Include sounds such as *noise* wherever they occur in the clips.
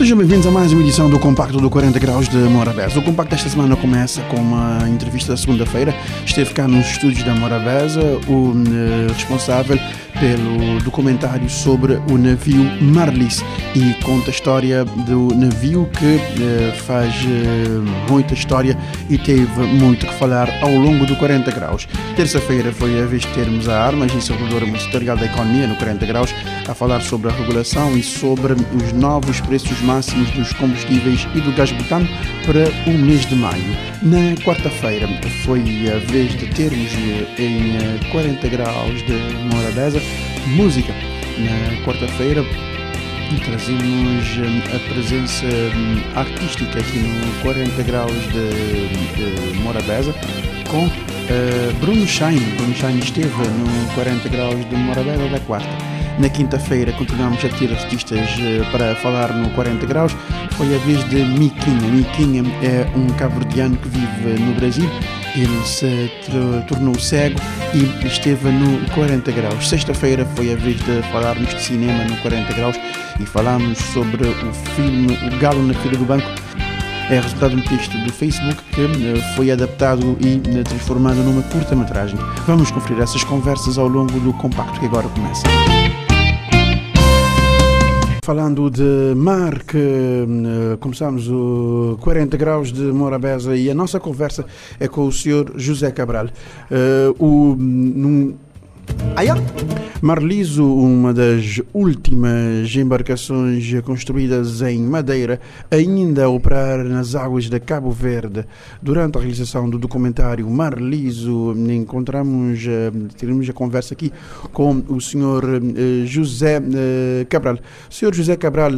Sejam bem-vindos a mais uma edição do Compacto do 40 Graus de Morabeza. O Compacto desta semana começa com uma entrevista da segunda-feira. Esteve cá nos estúdios da Morabeza o uh, responsável pelo documentário sobre o navio Marlis e conta a história do navio que uh, faz uh, muita história e teve muito que falar ao longo do 40 Graus. Terça-feira foi a vez de termos a Armas e Salvador Ministerial da Economia no 40 Graus a falar sobre a regulação e sobre os novos preços máximos dos combustíveis e do gás butano para o mês de maio. Na quarta-feira foi a vez de termos em 40 graus de Morabeza música. Na quarta-feira trazemos a presença artística aqui no 40 graus de, de Morabeza com uh, Bruno Shine. Bruno Shine esteve no 40 graus de Morabeza da quarta. Na quinta-feira continuamos a ter artistas eh, para falar no 40 graus. Foi a vez de Miquinha. Miquinha é um cabo-verdiano que vive no Brasil. Ele se tornou cego e esteve no 40 graus. Sexta-feira foi a vez de falarmos de cinema no 40 graus e falámos sobre o filme O Galo na Fila do Banco. É resultado de um texto do Facebook que eh, foi adaptado e transformado numa curta-metragem. Vamos conferir essas conversas ao longo do compacto que agora começa. Falando de mar, que uh, começamos o 40 graus de Morabeza e a nossa conversa é com o senhor José Cabral. Uh, o, num, Marliso, uma das últimas embarcações construídas em madeira, ainda a operar nas águas de Cabo Verde. Durante a realização do documentário Marliso, encontramos, eh, tivemos a conversa aqui com o senhor eh, José eh, Cabral. Senhor José Cabral,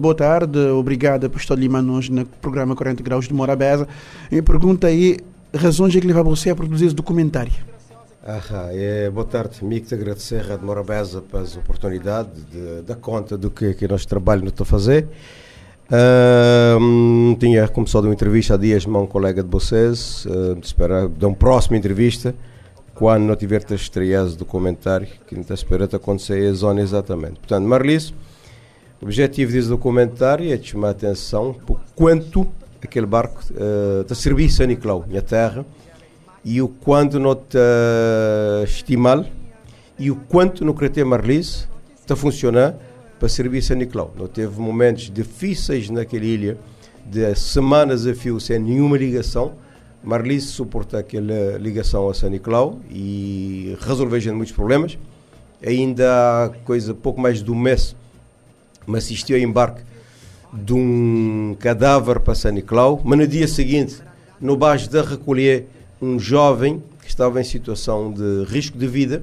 boa tarde, obrigado por estar ali hoje no programa 40 Graus de Morabeza. E pergunta aí, razões é que leva você a produzir esse documentário? É, boa tarde, amigo, te agradecer a Rádio Morabeza pela oportunidade de dar conta do que, que nós trabalho estou a fazer. Tinha começado uma entrevista há dias com um colega de vocês, uh, espero dar uma próxima entrevista quando não tiver estreado o documentário, que não está esperando acontecer a zona exatamente. Portanto, Marlis, o objetivo desse documentário é chamar a atenção por quanto aquele barco uh, está a servir São Nicolau, minha terra, e o quanto não te estimar e o quanto no Crete Marlis está funcionar para servir São Nicolau. Não teve momentos difíceis naquela ilha, de semanas a fio sem nenhuma ligação. Marlis suporta aquela ligação a São Nicolau e resolveu muitos problemas. Ainda há coisa pouco mais de um mês me assistiu a embarque de um cadáver para São Nicolau, mas no dia seguinte, no baixo da recolher, um jovem que estava em situação de risco de vida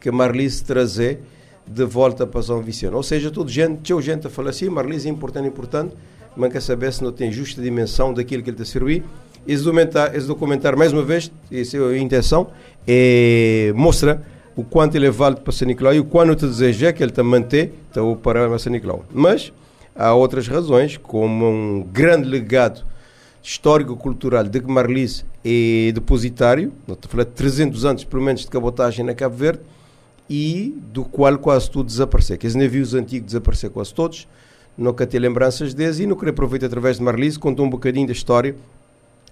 que Marlise trazer de volta para São Vicente. Ou seja, toda gente, tinha gente a falar assim, Marlise é importante, importante, mas quer saber se não tem justa dimensão daquilo que ele está a servir. Esse documentário, esse documentário, mais uma vez, essa é a intenção, é mostrar o quanto ele é válido para São Nicolau e o quanto te deseja que ele te manter então, para São Nicolau. Mas há outras razões, como um grande legado histórico-cultural de que Marlis é depositário, estou a falar de 300 anos, pelo menos, de cabotagem na Cabo Verde, e do qual quase tudo desapareceu. Que os navios antigos desapareceram quase todos, nunca tem lembranças deles, e não queria aproveitar através de Marlis, contar um bocadinho da história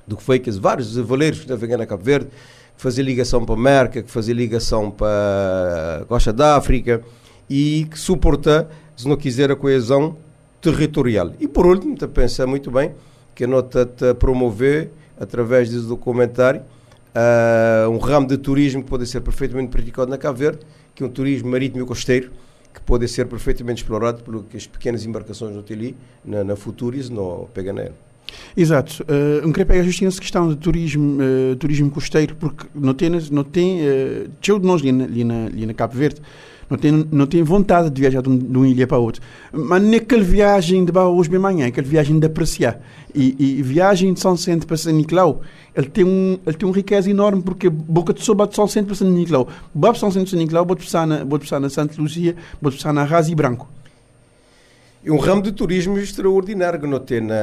do que foi que os vários valeiros que na Cabo Verde, que ligação para a América, que faziam ligação para a Costa da África, e que suporta, se não quiser, a coesão territorial. E por último, pensar muito bem, que nota-te promover, através desse documentário, uh, um ramo de turismo que pode ser perfeitamente praticado na Cabo Verde, que é um turismo marítimo e costeiro, que pode ser perfeitamente explorado pelas pequenas embarcações no Tili, na, na Futuris, no Peganael. Exato. Uh, não queria pegar justo nessa questão de turismo, uh, turismo costeiro, porque não tem, não tem uh, de nós ali na, ali, na, ali na Cabo Verde, não tem, não tem vontade de viajar de, um, de uma ilha para outra. Mas naquela viagem de hoje bem manhã, aquela viagem de apreciar. E, e viagem de São Centro para São Nicolau, ele tem um, ele tem um riqueza enorme porque boca de soba de São Centro para São Nicolau. Boa São Centro para São Nicolau, pode passar na, pode passar na Santa Luzia, pode passar na Razi Branco. É um ramo de turismo extraordinário que não tem na,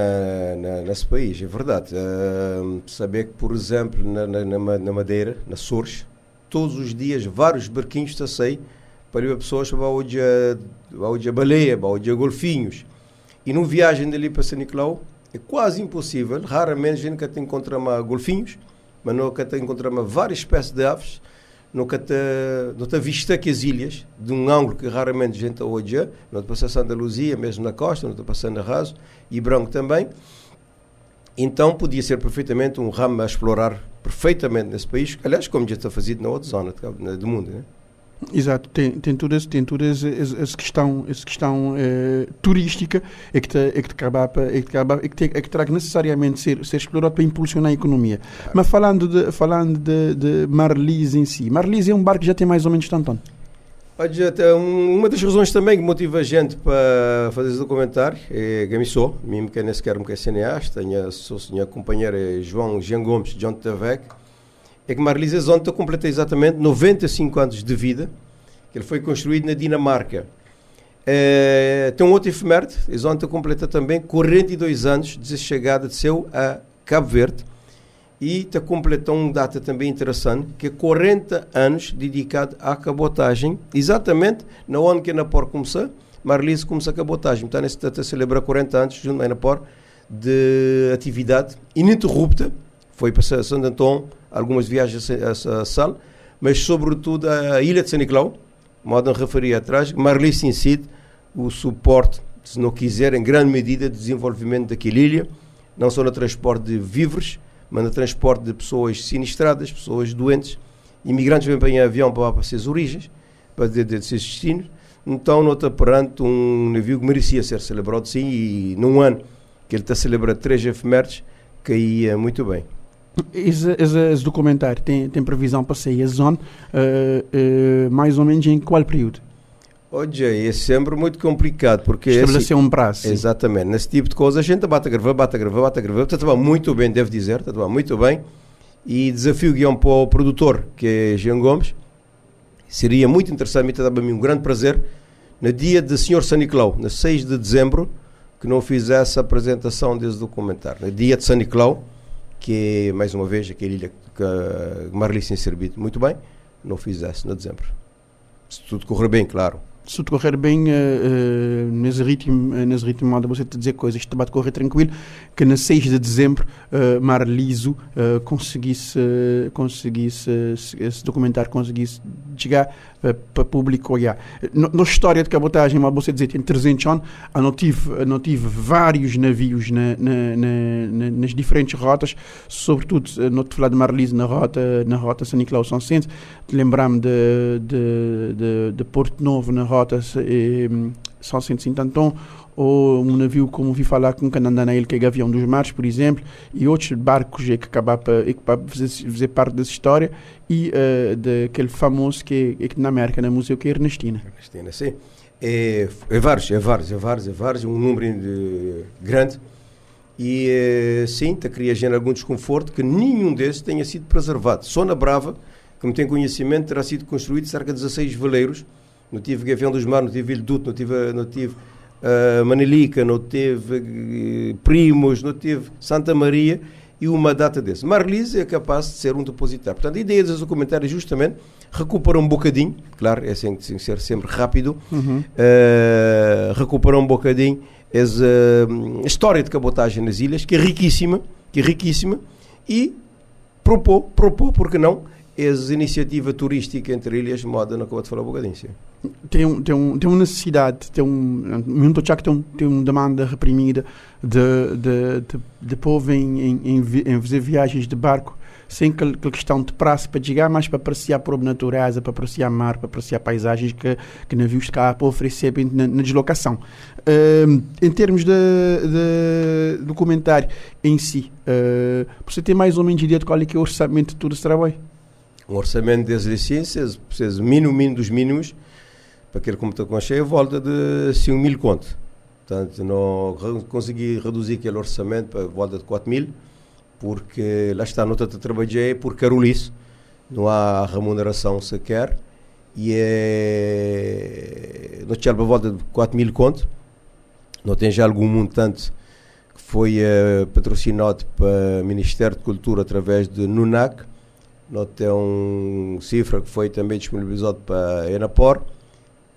na, nesse país, é verdade. Uh, saber que, por exemplo, na, na, na Madeira, na Sores, todos os dias vários barquinhos estão a sair para ir pessoas para onde a baleia, para onde a golfinhos. E não viagem dali para São Nicolau é quase impossível. Raramente a gente que encontra golfinhos, mas que encontra várias espécies de aves nunca te, não te vista que as ilhas, de um ângulo que raramente a gente olha, não te passa Santa Luzia, mesmo na costa, não te passa na Raso, e Branco também. Então podia ser perfeitamente um ramo a explorar perfeitamente nesse país, aliás, como já está fazido na outra zona do mundo. Né? Exato, tem, tem toda, tem essa, questão, essa questão eh, turística é que, te, é que, te é que, é que, é que que necessariamente ser, ser explorado para impulsionar a economia. Claro. Mas falando de, falando de, de Marlise em si, Marlise é um barco que já tem mais ou menos tanto ano? Uma das razões também que motiva a gente para fazer esse documentário é que me sou, mesmo que nem sequer um cineasta, tenho, sou minha companheira João Jean Gomes, John Tavec, é que Marlise Zonta completa exatamente 95 anos de vida, que ele foi construído na Dinamarca. É, tem um outro efeméride, Zonta completa também 42 anos de chegada de seu a Cabo Verde e está completando uma data também interessante, que é 40 anos dedicado à cabotagem, exatamente na onde que a Napor começou, Marlise começou a cabotagem. Então, nesse data celebra 40 anos junto à Napor de atividade ininterrupta, foi para Santo Antão, algumas viagens a, a Sal, mas sobretudo a ilha de São Nicolau, modo referir atrás, Marlis incide o suporte, se não quiser, em grande medida, de desenvolvimento daquela ilha, não só no transporte de víveres, mas no transporte de pessoas sinistradas, pessoas doentes, imigrantes vêm em avião para, para suas origens, para de, de, de seus destinos. Então, nota perante um navio que merecia ser celebrado, sim, e num ano que ele está celebrando três efemérides, caía muito bem. Esse, esse, esse, documentário tem, tem previsão para sair a zona uh, uh, mais ou menos em qual período? Olha, é sempre muito complicado porque estabelecer um prazo. Exatamente, nesse tipo de coisa a gente bate a gravar, bate a gravar, bate a gravar, está muito bem, devo dizer, está muito bem. E desafio guião para o produtor, que é Jean Gomes, seria muito interessante, me dava um grande prazer, no dia de Senhor São Nicolau, no 6 de dezembro, que não fizesse a apresentação desse documentário. No dia de São Nicolau, que mais uma vez, aquela ilha que Marli tem servido muito bem, não fizesse no dezembro. Se tudo correr bem, claro se tudo correr bem uh, uh, nesse ritmo, uh, nesse ritmo onde você te dizer coisas, isto vai correr tranquilo, que na 6 de dezembro uh, Mar Liso uh, conseguisse, conseguisse esse documentário conseguisse chegar para o público olhar. Na história de cabotagem, mas você dizer, tem 300 anos, eu não tive, não tive vários navios na, na, na, nas diferentes rotas, sobretudo, não te falar de Marlise na rota, na rota São Nicolau São Centro, lembrar-me de, de, de, de, Porto Novo na rota eh, São Centro Sintantão, ou um navio como vi falar com Canandana, que é Gavião dos Mares, por exemplo, e outros barcos que acabaram para fazer, fazer parte dessa história, e uh, daquele famoso que é, que na América, no museu, que é Ernestina. Ernestina, sim. É, é vários, é vários, é vários, é vários, um número de, grande. E é, sim, te cria gente algum desconforto que nenhum desses tenha sido preservado. Só na Brava, como tem conhecimento, terá sido construído cerca de 16 veleiros. Não tive Gavião dos Mares, não tive Ilduto, não tive, não tive uh, Manilica, não teve uh, Primos, não teve Santa Maria e uma data desse. Marlise é capaz de ser um depositário. Portanto, a ideia desse documentário é justamente recuperar um bocadinho, claro, é sem, sem ser sempre rápido, uhum. uh, recuperar um bocadinho essa uh, história de cabotagem nas ilhas, que é riquíssima, que é riquíssima, e propor, propor, porque não, essa iniciativa turística entre ilhas, moda, não acabou de falar um bocadinho. Tem, um, tem, um, tem uma necessidade, tem um, muito que tem, tem uma demanda reprimida de, de, de, de povo em, em, em, em fazer viagens de barco sem aquela questão de praça para chegar, mas para apreciar a natureza, para apreciar mar, para apreciar paisagens que, que navios cá para oferecer na, na deslocação. Uh, em termos de, de, documentário em si, uh, você tem mais ou menos ideia de qual é, que é o orçamento de todo esse trabalho? Um orçamento das licenças, precisa mínimo, mínimo dos mínimos, para aquele computador com cheio, volta de 5 mil contos. Portanto, não consegui reduzir aquele orçamento para volta de 4 mil, porque lá está, não trabalhar por carolice, não há remuneração sequer, e é. Não tinha para volta de 4 mil contos, não tem já algum montante que foi uh, patrocinado para o Ministério de Cultura através de NUNAC, não tem um cifra que foi também disponibilizado para a Enapor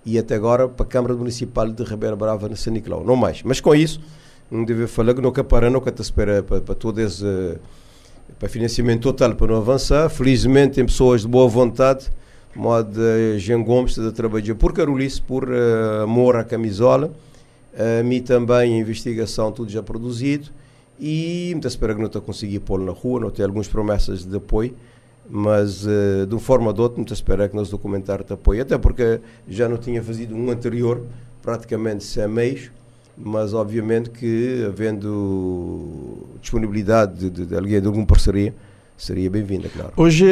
e até agora para a Câmara Municipal de Ribeira Brava, na São Nicolau, não mais. Mas com isso, não deve falar que nunca para, nunca te espera para, para todo esse para financiamento total para não avançar. Felizmente tem pessoas de boa vontade, modo Jean Gomes, de trabalhar por Carolice, por uh, amor à camisola, a mim também a investigação, tudo já produzido. E muita espera que não está a conseguir pôr na rua, não tem algumas promessas de apoio, mas uh, de uma forma ou de outra, muita espera que nos documentário te apoie, até porque já não tinha fazido um anterior, praticamente sem meios mas obviamente que havendo disponibilidade de, de, de alguém de alguma parceria seria bem-vinda, claro. Hoje,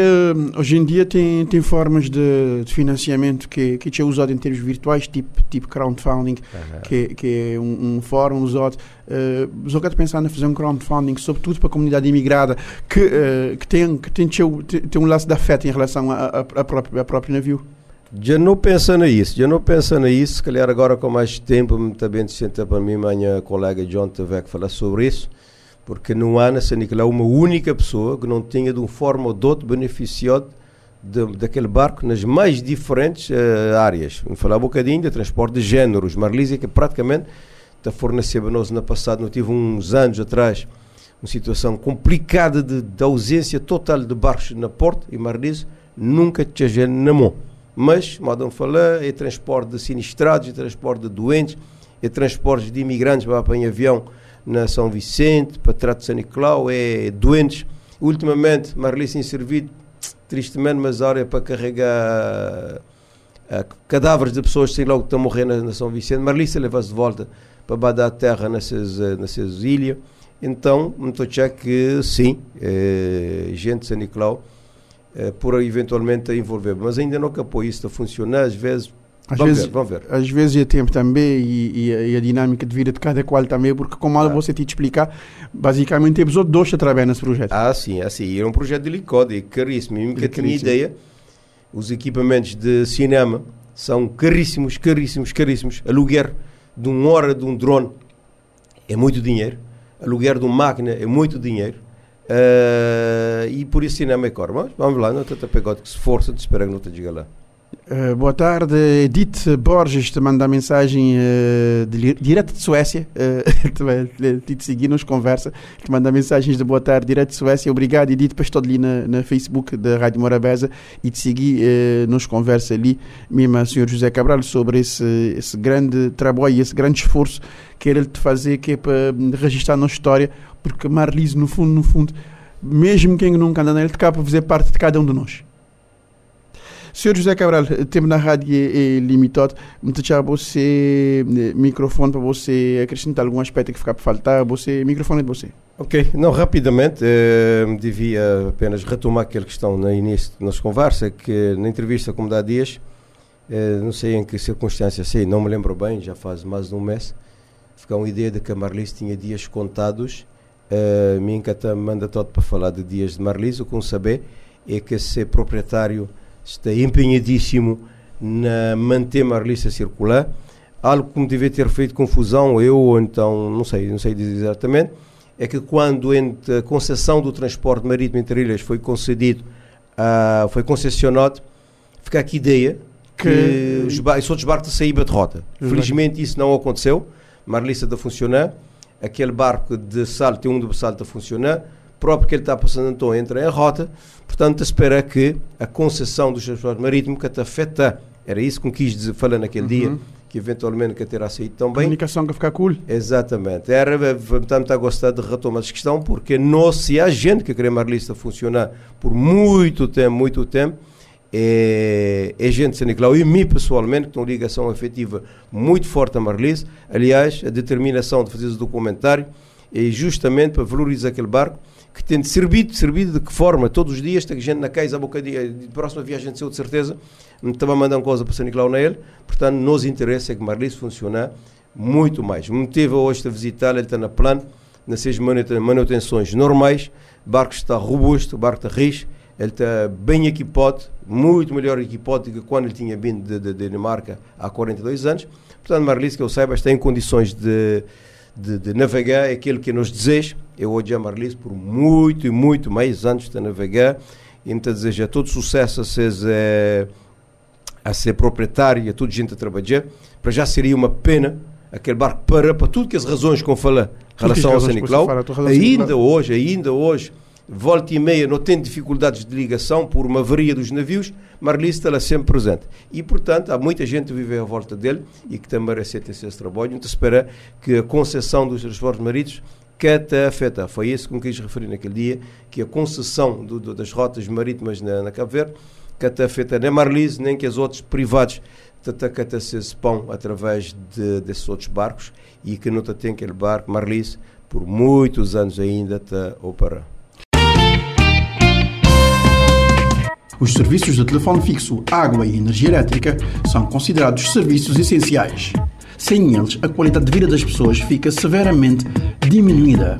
hoje em dia tem, tem formas de, de financiamento que, que é usado em termos virtuais, tipo, tipo crowdfunding, uhum. que, que é um, um fórum usado. Uh, só que pensando em fazer um crowdfunding, sobretudo para a comunidade imigrada, que, uh, que, tem, que tem, tem, tem um laço de afeto em relação a, a, a, próprio, a próprio navio. Já não pensa nisso, já não pensa nisso, se calhar agora com mais tempo também se senta para mim, minha colega John teve que falar sobre isso, porque não há nessa Nicolau uma única pessoa que não tenha de uma forma ou de outra beneficiado de, daquele barco nas mais diferentes uh, áreas. Vamos falar um bocadinho de transporte de géneros, Marlísia que praticamente está fornecendo a nós no passado, não tive uns anos atrás uma situação complicada de, de ausência total de barcos na porta e Marlísia nunca tinha gente na mão mas, modo falar, é transporte de sinistrados, é transporte de doentes, é transporte de imigrantes para apanhar avião na São Vicente, para trato de São Nicolau, é doentes. Ultimamente, Marli tem servido, tristemente, mas é para carregar uh, cadáveres de pessoas sei lá que estão morrendo na, na São Vicente. Marli se leva-se de volta para badar a terra nessas, uh, nessas ilhas. Então, muito que sim, é, gente de São Nicolau eh, por eventualmente envolver. Mas ainda não capou isso a funcionar, às vezes. Às vamos vezes, ver, vamos ver. Às vezes é tempo também e, e, a, e, a, dinâmica de vida de cada qual também, porque como ah. você te explicar, basicamente temos outros dois a trabalhar nesse projeto. Ah, sim, assim, era um projeto delicado e caríssimo. Eu nunca tinha ideia. Os equipamentos de cinema são caríssimos, caríssimos, caríssimos. Aluguer de uma hora de um drone é muito dinheiro. Aluguer de uma máquina é muito dinheiro Uh, e por isso cinema é cor. Mas vamos lá, não tenta pegar que se força, te espera que não te diga lá. Uh, boa tarde, Edith Borges te manda mensagem uh, de, direto de Suécia, uh, te, te seguir nos conversa, te manda mensagens de boa tarde direto de Suécia. Obrigado, Edith, para estar ali na, na Facebook da Rádio Morabeza e te seguir uh, nos conversa ali, mesmo a Sr. José Cabral, sobre esse, esse grande trabalho e esse grande esforço que ele te fazer, que é para registrar na história porque Marlise, no fundo, no fundo, mesmo quem nunca anda nele, cá para fazer parte de cada um de nós. Senhor José Cabral, o tempo na rádio é, limitado. Muito já você, eh, microfone para você acrescentar algum aspecto que ficar para faltar. Você, microfone é de você. Ok, não, rapidamente, eh, devia apenas retomar aquela questão no início da nossa conversa, que na entrevista com o Dias, eh, não sei em que circunstâncias, sei, não me lembro bem, já faz mais de um mês, ficou uma ideia de que a Marlise tinha dias contados Uh, Minka manda todo para falar de Dias de Marlis. O que saber é que esse proprietário está empenhadíssimo na manter Marlis a circular. Algo que me devia ter feito confusão, eu ou então, não sei, não sei dizer exatamente, é que quando a concessão do transporte marítimo entre ilhas foi concedido, uh, foi concessionado, fica aqui ideia que, que os, os outros barcos saíram de rota. Felizmente isso não aconteceu. Marlissa está a funcionar aquele barco de salto e um de salto a funcionar, próprio que ele está passando então entra em rota, portanto espera que a concessão do transporte marítimo que te afeta, era isso que quis dizer, falar naquele uhum. dia, que eventualmente que terá saído tão bem. Comunicação que ficar cool. Exatamente. Era, portanto, a gostar de retomar essa questão, porque nós, se há gente que quer a Marlista funcionar por muito tempo, muito tempo, é, é gente de Nicolau e mim pessoalmente, que tem uma ligação afetiva muito forte a Marlise. Aliás, a determinação de fazer esse documentário é justamente para valorizar aquele barco que tem servido, servido de que forma? Todos os dias, tem gente na casa, a bocadinho, de próxima viagem de seu de certeza, estava a mandar uma coisa para São Nicolau na ele, portanto, nos interessa é que Marlise funcione muito mais. Me teve hoje a visitar, ele está na plano, nas seis manutenções normais, o barco está robusto, o barco está rijo, ele está bem equipado, muito melhor equipado do que quando ele tinha vindo de Dinamarca há 42 anos. Portanto, Marlis, que eu saiba, está em condições de, de, de navegar aquilo que nos deseja. Eu hoje a Marlis por muito e muito mais anos de navegar. E então desejo todo sucesso a ser, a ser proprietário e a toda gente a trabalhar. Para já seria uma pena aquele barco para, para tudo que as razões que eu falei em relação ao São Nicolau. Ainda hoje, ainda hoje volta e meia não tem dificuldades de ligação por uma avaria dos navios, Marlis está sempre presente. E, portanto, há muita gente a viver à volta dele e que também aceita esse trabalho. Então, espera que a concessão dos transportes marítimos que até afeta. Foi isso que me quis referir naquele dia, que a concessão do, do, das rotas marítimas na, na Cabo Verde, que até afeta nem Marlis, nem que os outros privados que até se pão através de, desses outros barcos e que não tem aquele barco Marlis por muitos anos ainda a operar. Os serviços de telefone fixo, água e energia elétrica são considerados serviços essenciais. Sem eles, a qualidade de vida das pessoas fica severamente diminuída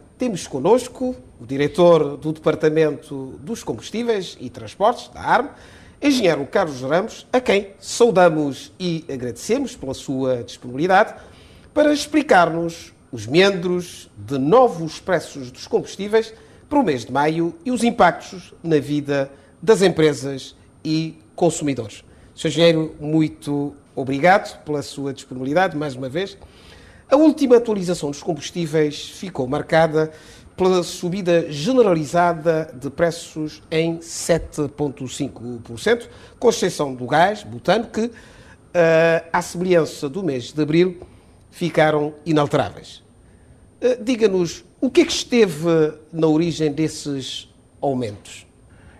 temos connosco o diretor do Departamento dos Combustíveis e Transportes, da ARM, engenheiro Carlos Ramos, a quem saudamos e agradecemos pela sua disponibilidade para explicar-nos os meandros de novos preços dos combustíveis para o mês de maio e os impactos na vida das empresas e consumidores. Sr. Engenheiro, muito obrigado pela sua disponibilidade mais uma vez. A última atualização dos combustíveis ficou marcada pela subida generalizada de preços em 7,5%, com exceção do gás, butano, que, uh, à semelhança do mês de abril, ficaram inalteráveis. Uh, Diga-nos o que é que esteve na origem desses aumentos.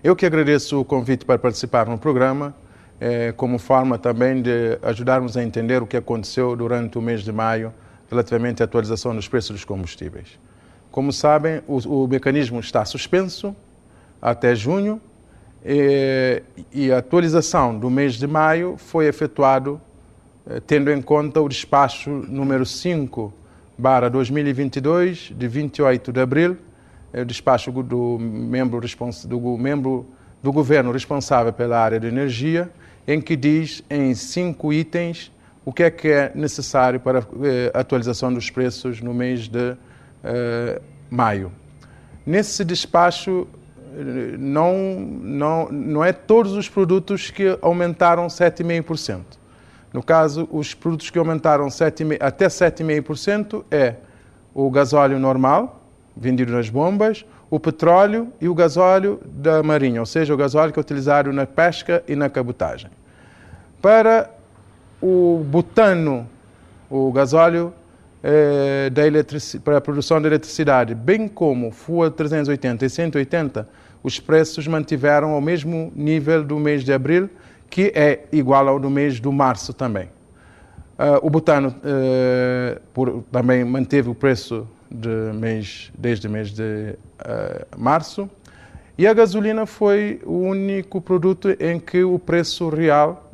Eu que agradeço o convite para participar no programa, eh, como forma também de ajudarmos a entender o que aconteceu durante o mês de maio relativamente à atualização dos preços dos combustíveis. Como sabem, o, o mecanismo está suspenso até junho e, e, a atualização do mês de maio foi efetuado eh, tendo em conta o despacho número 5 barra 2022 de 28 de abril, é o despacho do membro, do membro do governo responsável pela área de energia, em que diz em cinco itens o que é que é necessário para a eh, atualização dos preços no mês de uh, maio. Nesse despacho, eh, não, não, não é todos os produtos que aumentaram 7,5%. No caso, os produtos que aumentaram 7, até 7,5% é o gasóleo normal, vendido nas bombas, o petróleo e o gasóleo da marinha, ou seja, o gasóleo que é utilizado na pesca e na cabotagem. Para o butano, o gasóleo é, para a produção de eletricidade, bem como FUA 380 e 180, os preços mantiveram ao mesmo nível do mês de abril, que é igual ao do mês de março também. Uh, o butano uh, por, também manteve o preço de mês, desde o mês de uh, março. E a gasolina foi o único produto em que o preço real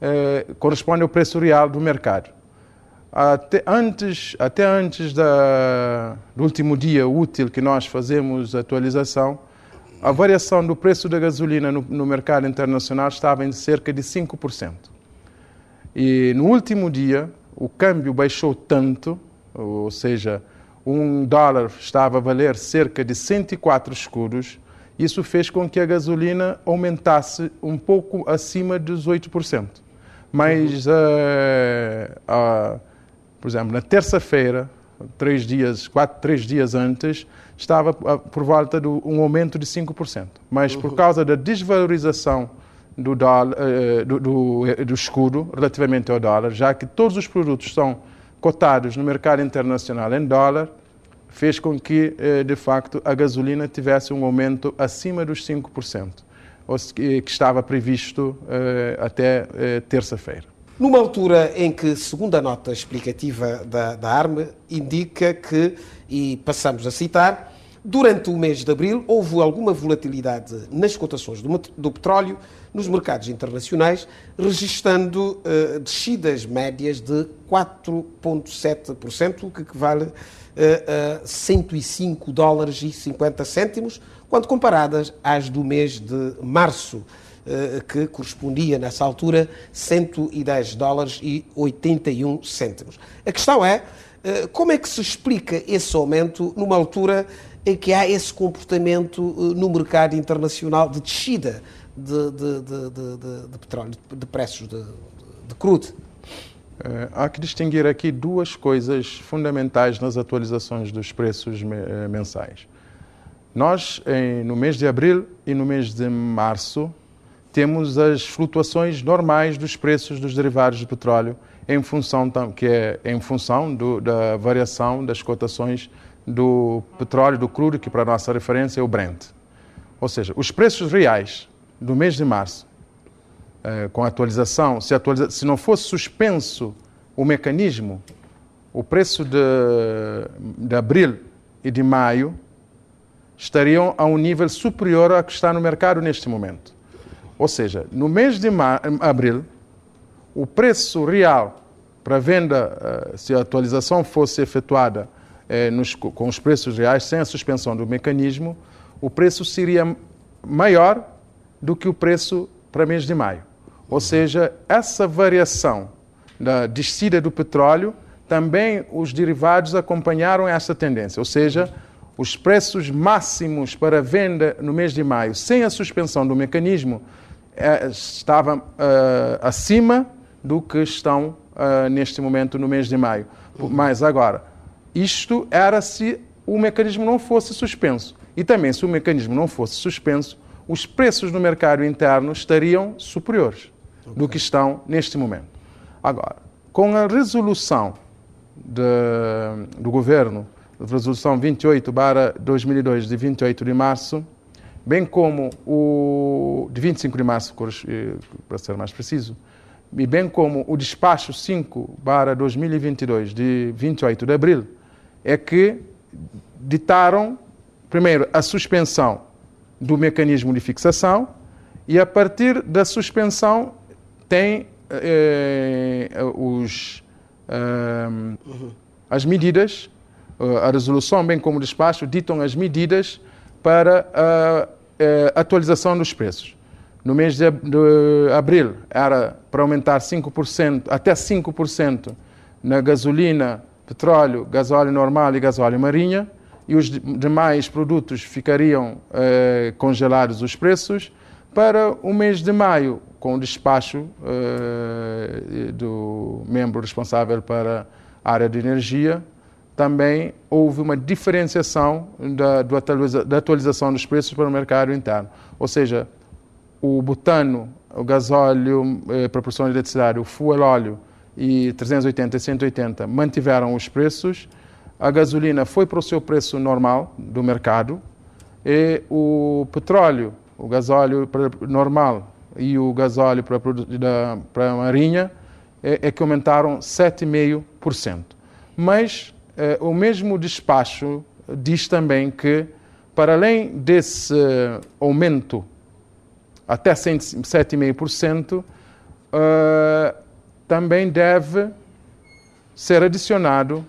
eh, corresponde ao preço real do mercado. Até antes, até antes da, do último dia útil que nós fazemos a atualização, a variação do preço da gasolina no, no mercado internacional estava em cerca de 5%. E no último dia, o câmbio baixou tanto, ou seja, um dólar estava a valer cerca de 104 escudos, isso fez com que a gasolina aumentasse um pouco acima dos 8%. Mas, uh, uh, por exemplo, na terça-feira, três dias, quatro, três dias antes, estava por volta de um aumento de 5%. Mas por uhum. causa da desvalorização do, dólar, uh, do, do, do escudo relativamente ao dólar, já que todos os produtos são cotados no mercado internacional em dólar, fez com que, de facto, a gasolina tivesse um aumento acima dos 5%. Que estava previsto até terça-feira. Numa altura em que, segundo a nota explicativa da, da ARME, indica que, e passamos a citar, durante o mês de abril houve alguma volatilidade nas cotações do, do petróleo nos mercados internacionais, registando uh, descidas médias de 4,7%, o que equivale a 105 dólares e 50 cêntimos, quando comparadas às do mês de março, uh, que correspondia nessa altura 110 dólares e 81 cêntimos. A questão é como é que se explica esse aumento numa altura em que há esse comportamento no mercado internacional de descida de, de, de, de petróleo, de preços de, crudo. É, há que distinguir aqui duas coisas fundamentais nas atualizações dos preços eh, mensais. Nós, no mês de abril e no mês de março, temos as flutuações normais dos preços dos derivados de petróleo em função que é em função do, da variação das cotações do petróleo do crudo que para a nossa referência é o Brent. Ou seja, os preços reais do mês de março, eh, com atualização, se, atualiza, se não fosse suspenso o mecanismo, o preço de, de abril e de maio estariam a um nível superior ao que está no mercado neste momento. Ou seja, no mês de abril, o preço real para venda, eh, se a atualização fosse efetuada eh, nos, com os preços reais, sem a suspensão do mecanismo, o preço seria maior do que o preço para mês de maio. Ou seja, essa variação da descida do petróleo, também os derivados acompanharam essa tendência. Ou seja, os preços máximos para venda no mês de maio, sem a suspensão do mecanismo, eh, estavam eh, acima do que estão eh, neste momento no mês de maio. Mas agora, isto era se o mecanismo não fosse suspenso. E também, se o mecanismo não fosse suspenso, os preços no mercado interno estariam superiores okay. do que estão neste momento. Agora, com a resolução de, do governo, resolução 28 2002 de 28 de março, bem como o de 25 de março, eh, para ser mais preciso, e bem como o despacho 5 2022 de 28 de abril, é que ditaram, primeiro, a suspensão do mecanismo de fixação e a partir da suspensão tem eh, os, eh, as medidas, eh, a resolução, bem como o despacho, ditam as medidas para a, a atualização dos preços. No mês de, de abril era para aumentar 5%, até 5% na gasolina, petróleo, gasóleo normal e gasóleo marinha e os demais produtos ficariam eh, congelados os preços para o mês de maio, com o despacho eh, do membro responsável para a área de energia, também houve uma diferenciação da, da atualização dos preços para o mercado interno. Ou seja, o butano, o gasóleo eh, proporção de eletricidade, o fuel óleo e 380 e 180 mantiveram os preços, a gasolina foi para o seu preço normal do mercado e o petróleo, o gasóleo normal e o gasóleo para, para a marinha é, é que aumentaram 7,5%. Mas o mesmo despacho diz também que, para além desse aumento até 7,5%, uh, eh, também deve ser adicionado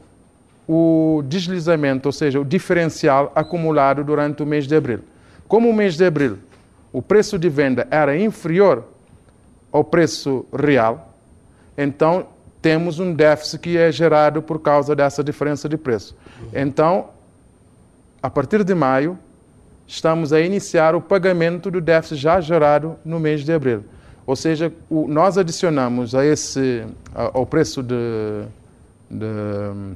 o deslizamento, ou seja, o diferencial acumulado durante o mês de abril. Como o mês de abril o preço de venda era inferior ao preço real, então temos um déficit que é gerado por causa dessa diferença de preço. Então, a partir de maio, estamos a iniciar o pagamento do déficit já gerado no mês de abril. Ou seja, o, nós adicionamos a esse, ao preço de, de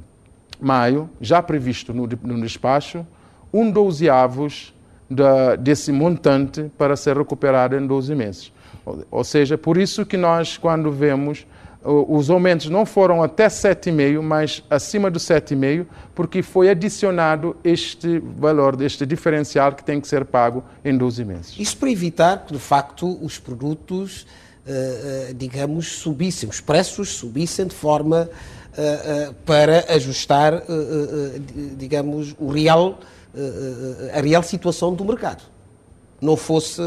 maio, já previsto no, no despacho, um dozeavos da, desse montante para ser recuperado em 12 meses. Ou, ou seja, por isso que nós, quando vemos os aumentos não foram até 7,5, mas acima do 7,5, porque foi adicionado este valor, este diferencial que tem que ser pago em 12 meses. Isso para evitar que, de facto, os produtos, digamos, subissem, os preços subissem de forma para ajustar, digamos, o real, a real situação do mercado. Não fosse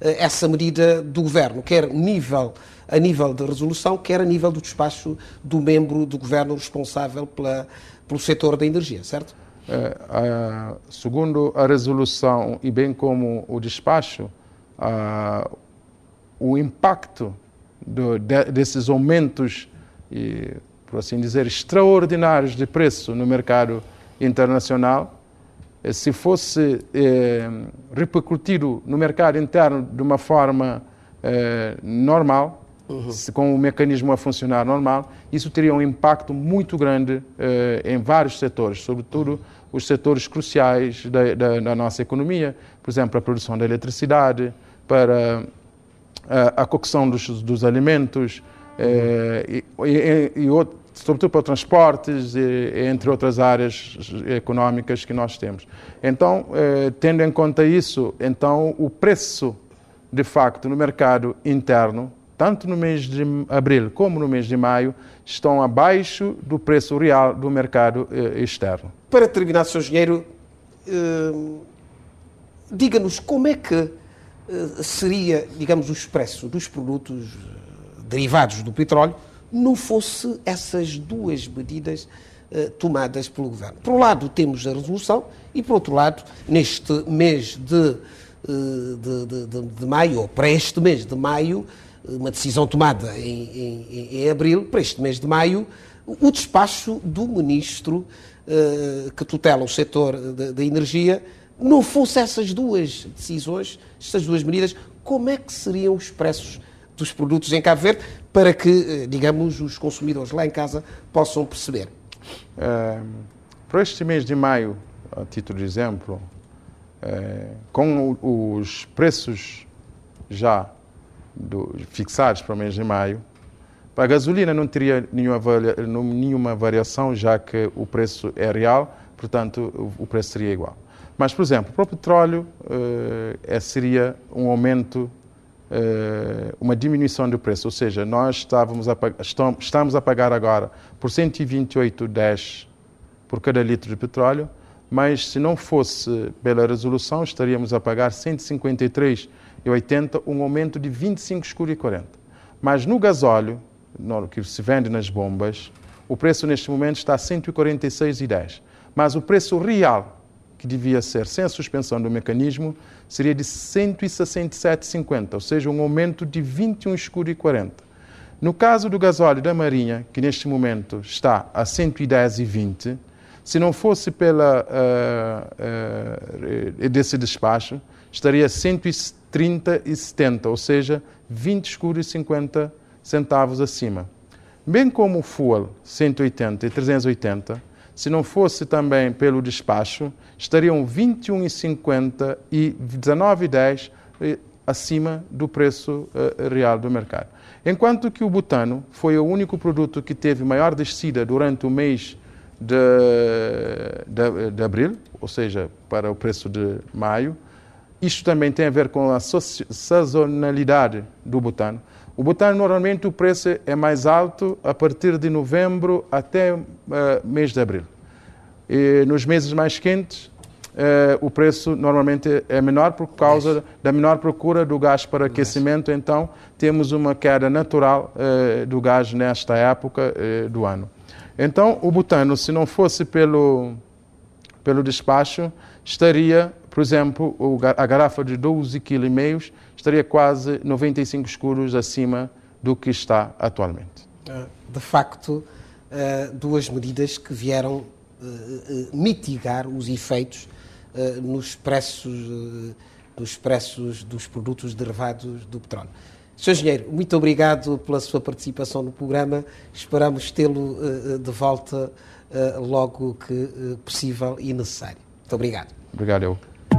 essa medida do governo, quer nível, a nível de resolução, quer a nível do despacho do membro do governo responsável pela, pelo setor da energia, certo? É, segundo a resolução e bem como o despacho, o impacto do, de, desses aumentos e por assim dizer, extraordinários de preço no mercado internacional, eh, se fosse eh, repercutido no mercado interno de uma forma eh, normal, uhum. se, com o mecanismo a funcionar normal, isso teria um impacto muito grande eh, em vários setores, sobretudo os setores cruciais da, da, da, nossa economia, por exemplo, a produção da eletricidade, para a, a cocção dos, dos alimentos, eh, e, e, e outro, sobretudo para transportes, e, entre outras áreas económicas que nós temos. Então, eh, tendo em conta isso, então o preço, de facto, no mercado interno, tanto no mês de abril como no mês de maio, estão abaixo do preço real do mercado eh, externo. Para terminar, Sr. Engenheiro, diga-nos como é que seria, digamos, o expresso dos produtos derivados do petróleo, não fosse essas duas medidas uh, tomadas pelo Governo. Por um lado, temos a resolução e, por outro lado, neste mês de, de, de, de, de maio, ou para este mês de maio, uma decisão tomada em, em, em, abril, para este mês de maio, o despacho do Ministro uh, que tutela o setor da energia, não fosse essas duas decisões, essas duas medidas, como é que seriam os preços dos produtos em Cabo Verde para que, eh, digamos, os consumidores lá em casa possam perceber? É, para este mês de maio, a título de exemplo, é, com os preços já do, fixados para o mês de maio, para a gasolina não teria nenhuma, nenhuma variação, já que o preço é real, portanto, o preço seria igual. Mas, por exemplo, para o petróleo, é, seria um aumento eh, uma diminuição do preço, ou seja, nós estávamos a, estamos a pagar agora por 128,10 por cada litro de petróleo, mas se não fosse pela resolução, estaríamos a pagar 153,80, um aumento de 25,40. Mas no gasóleo, que se vende nas bombas, o preço neste momento está a 146,10. Mas o preço real que devia ser sem a suspensão do mecanismo, seria de 167,50, ou seja, um aumento de 21,40. No caso do gasóleo da Marinha, que neste momento está a 110,20, se não fosse pela uh, uh, desse despacho, estaria a 130,70, ou seja, 20,50 centavos acima. Bem como o fuel 180 e 380, se não fosse também pelo despacho, estariam 21,50 e 19,10 eh, acima do preço uh, real do mercado. Enquanto que o butano foi o único produto que teve maior descida durante o mês de, de, de abril, ou seja, para o preço de maio. Isto também tem a ver com a sazonalidade do butano. O butano, normalmente, o preço é mais alto a partir de novembro até uh, mês de abril. E nos meses mais quentes, uh, o preço normalmente é menor por causa da menor procura do gás para aquecimento. Então, temos uma queda natural uh, do gás nesta época do ano. Então, o butano, se não fosse pelo, pelo despacho, estaria, por exemplo, a garrafa de 12,5 kg estaria quase 95 escuros acima do que está atualmente. Ah, de facto, ah, duas medidas que vieram ah, mitigar os efeitos nos preços, nos preços dos produtos derivados do petróleo. Sr. Engenheiro, muito obrigado pela sua participação no programa. Esperamos tê-lo de volta logo que possível e necessário. Muito obrigado. Obrigado, eu.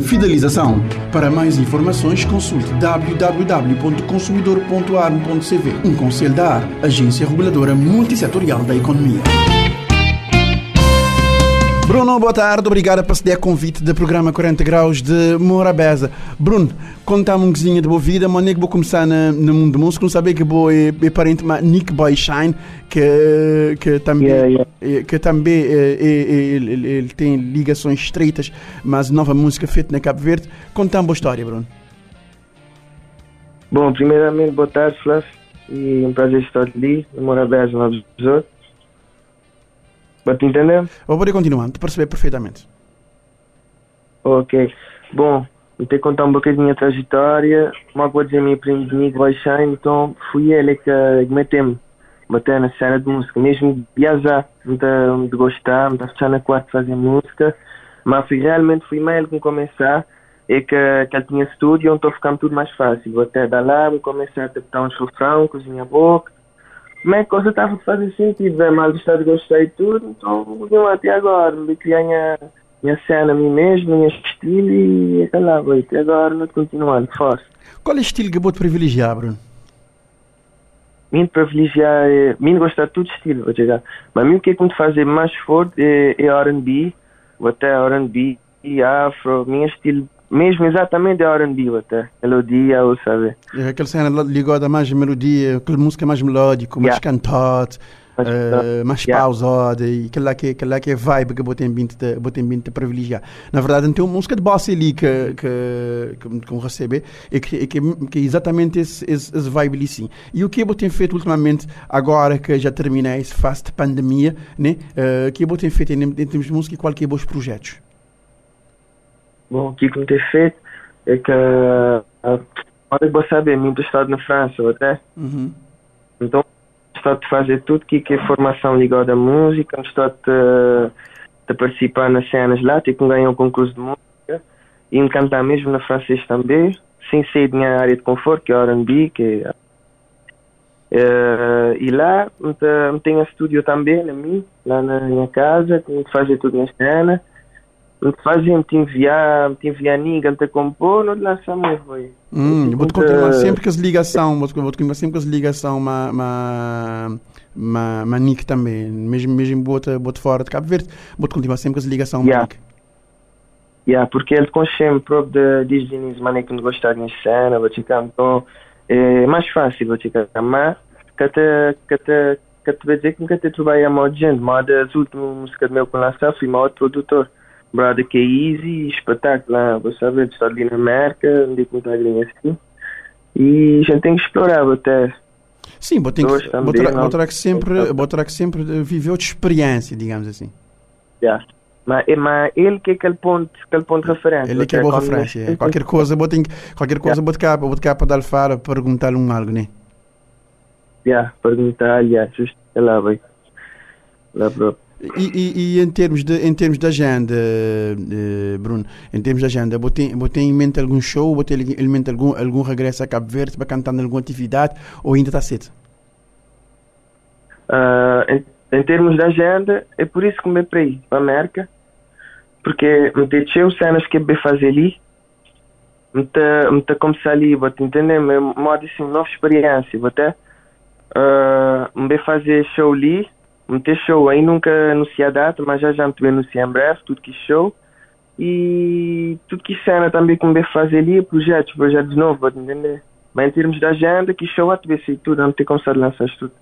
fidelização. Para mais informações, consulte www.consumidor.arm.cv. Um conselho da AR, Agência Reguladora Multissetorial da Economia. Bruno, boa tarde. Obrigado por ceder convite do programa 40 Graus de Morabeza. Bruno, conta-me um coisinha de boa vida, mas nem que vou começar na, no mundo da música. Não sabia que vou é, é parente de Nick Boy Shine, que, que também, Yeah, yeah. é, que também é, ele, ele tem ligações estreitas, mas nova música feita na Cabo Verde. Conta-me boa história, Bruno. Bom, primeiramente, boa tarde, Flávio. E um prazer estar ali, no Morabeza, no episódio. Pode entender? Vou poder continuar, te perceber perfeitamente. Ok. Bom, vou ter que contar um bocadinho a minha trajetória. Uma coisa prima de Nico Baixar, então fui ele que meteu-me. Bater na cena de música, mesmo de viajar, muito de gostar, muito fechar na quarta fazer música. Mas fui, realmente fui mais ele que me começar. É que, que ele tinha estúdio, então ficava tudo mais fácil. Vou até dar lá, vou começar a tentar um chofrão, cozinhar a boca. Mas a coisa estava a fazer sentido, é mal gostar de gostar e tudo, então eu até agora, me criar minha, minha cena a mim mesmo, minha estilo e lá, vai. até agora não continuando, força. Qual é o estilo que vou te privilegiar, Bruno? Mim privilegiar, é, mim gostar de tudo estilo, vou chegar. Mas mim o que é que me fazer mais forte é, é R&B, vou até R&B e afro, minha estilo, mesmo exatamente é R&B, até, melodia, ou sabe. É aquela cena ligada mais melodia, aquela música mais melódica, mais Yeah. cantada, Mais eh, mais Yeah. pausada, e aquela que, aquela que é vibe que eu tenho vindo de, de privilegiar. Na verdade, não tem uma música de bossa ali que, que, que, que eu recebi, e que, que, que é exatamente esse, esse, esse vibe ali sim. E o que eu tenho feito ultimamente, agora que já terminei esse fase de pandemia, né, o que eu tenho feito em, em termos de música e qual que é os projetos? Me tem feito é que, ah, olha, eu vou saber, estou estado na França, ou até, Uhum. Então, estou de fazer tudo que, que é formação ligada à música, estou de participar nas cenas lá, tipo, ganhar um concurso de música e me cantar mesmo na francês também, sem sair da minha área de conforto, que é R&B, que é... Eh, e lá, tenho estúdio também, na minha, lá na minha casa, tenho que fazer tudo na cena, me fazer, me te enviar, te enviar ninguém, te compor, não lança mesmo. Hum, vou te continuar sempre com as ligação, vou te te continuar sempre com as ligação, ma, ma, ma, ma Nick também, mesmo, mesmo bota, bota fora de Cabo Verde, vou te continuar sempre com as ligação, Yeah. Nick. Yeah, porque ele consciente próprio de, o início, maneira que não gostar de cena, vou ficar então é mais fácil, vou ficar mas que até que até que até dizer que nunca te trabalhei a modo de gente, mas das últimas músicas meu com lançar fui maior produtor. Brother que é easy, espetáculo, lá, vou saber, estou ali na América, onde que está assim. E a gente tem que explorar até. Sim, vou ter que, que sempre, vou ter que sempre eh, viver outra experiência, digamos assim. Yeah. Mas, é- mas ele que é aquele ponto, aquele ponto de referência. Ele que é boa referência. é. Qualquer coisa, vou ter, que- qualquer coisa, vou cá, vou cá para dar fara, perguntar-lhe um algo, né? Yeah, perguntar, yeah, justo, é lá, vai. Lá, bro. E, e, e em termos de em termos de agenda, eh, Bruno, em termos de agenda, vou ter em mente algum show, vou ter em mente algum algum regresso a Cabo Verde para cantar em alguma atividade ou ainda está cedo? Ah, em, em termos de agenda, é por isso que me para ir para a América, porque me deixei cenas que eu vou fazer ali, me tá, me tá começar ali, vou te entender, me modo assim, nova experiência, vou até ah, me fazer show ali, me ter show, aí nunca anunciei a data, mas já já me anunciar em breve, tudo que show, e tudo que cena também que me fazer ali, projetos, projetos te entender. Mas em termos de agenda, que show, sei tudo, não te começar a lançar tudo.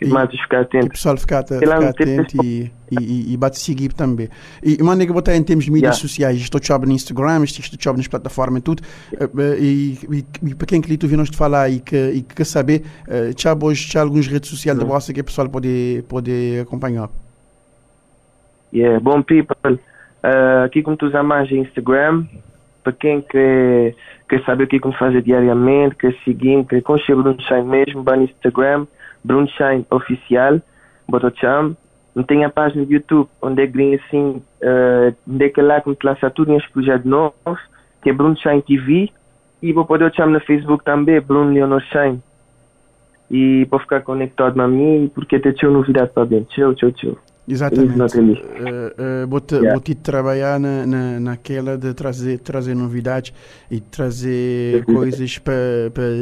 E- Mas ficar Que o atento. pessoal ficar, atento e, e, e, bate seguir também. E uma nega botar em termos de mídias sociais, estou job no Instagram, estou job nas plataformas e tudo. eh, eh, E, para quem que tu nós te falar e que, e que quer saber, eh, tchau, hoje, tchau, algumas redes sociais da vossa que o pessoal pode, pode acompanhar. Yeah, bom people. Aqui como tu usas mais é Instagram, para quem quer, quer saber o que é que fazer diariamente, quer seguir, quer conhecer Shine mesmo, vai no Instagram, Bruno Shine Oficial, bota cham. Não tem a página do YouTube, onde é green assim, uh, onde é que é lá que me lança tudo os projetos novos, que é Bruno Shine TV, e vou poder chamar no Facebook também, Bruno Leonor Shine. E vou ficar conectado a mim, porque tem novidade para dentro. Tchau, tchau, tchau. Exatamente. Uh, uh, vou, te, yeah. vou trabalhar na, na, naquela de trazer, trazer novidades e trazer coisas para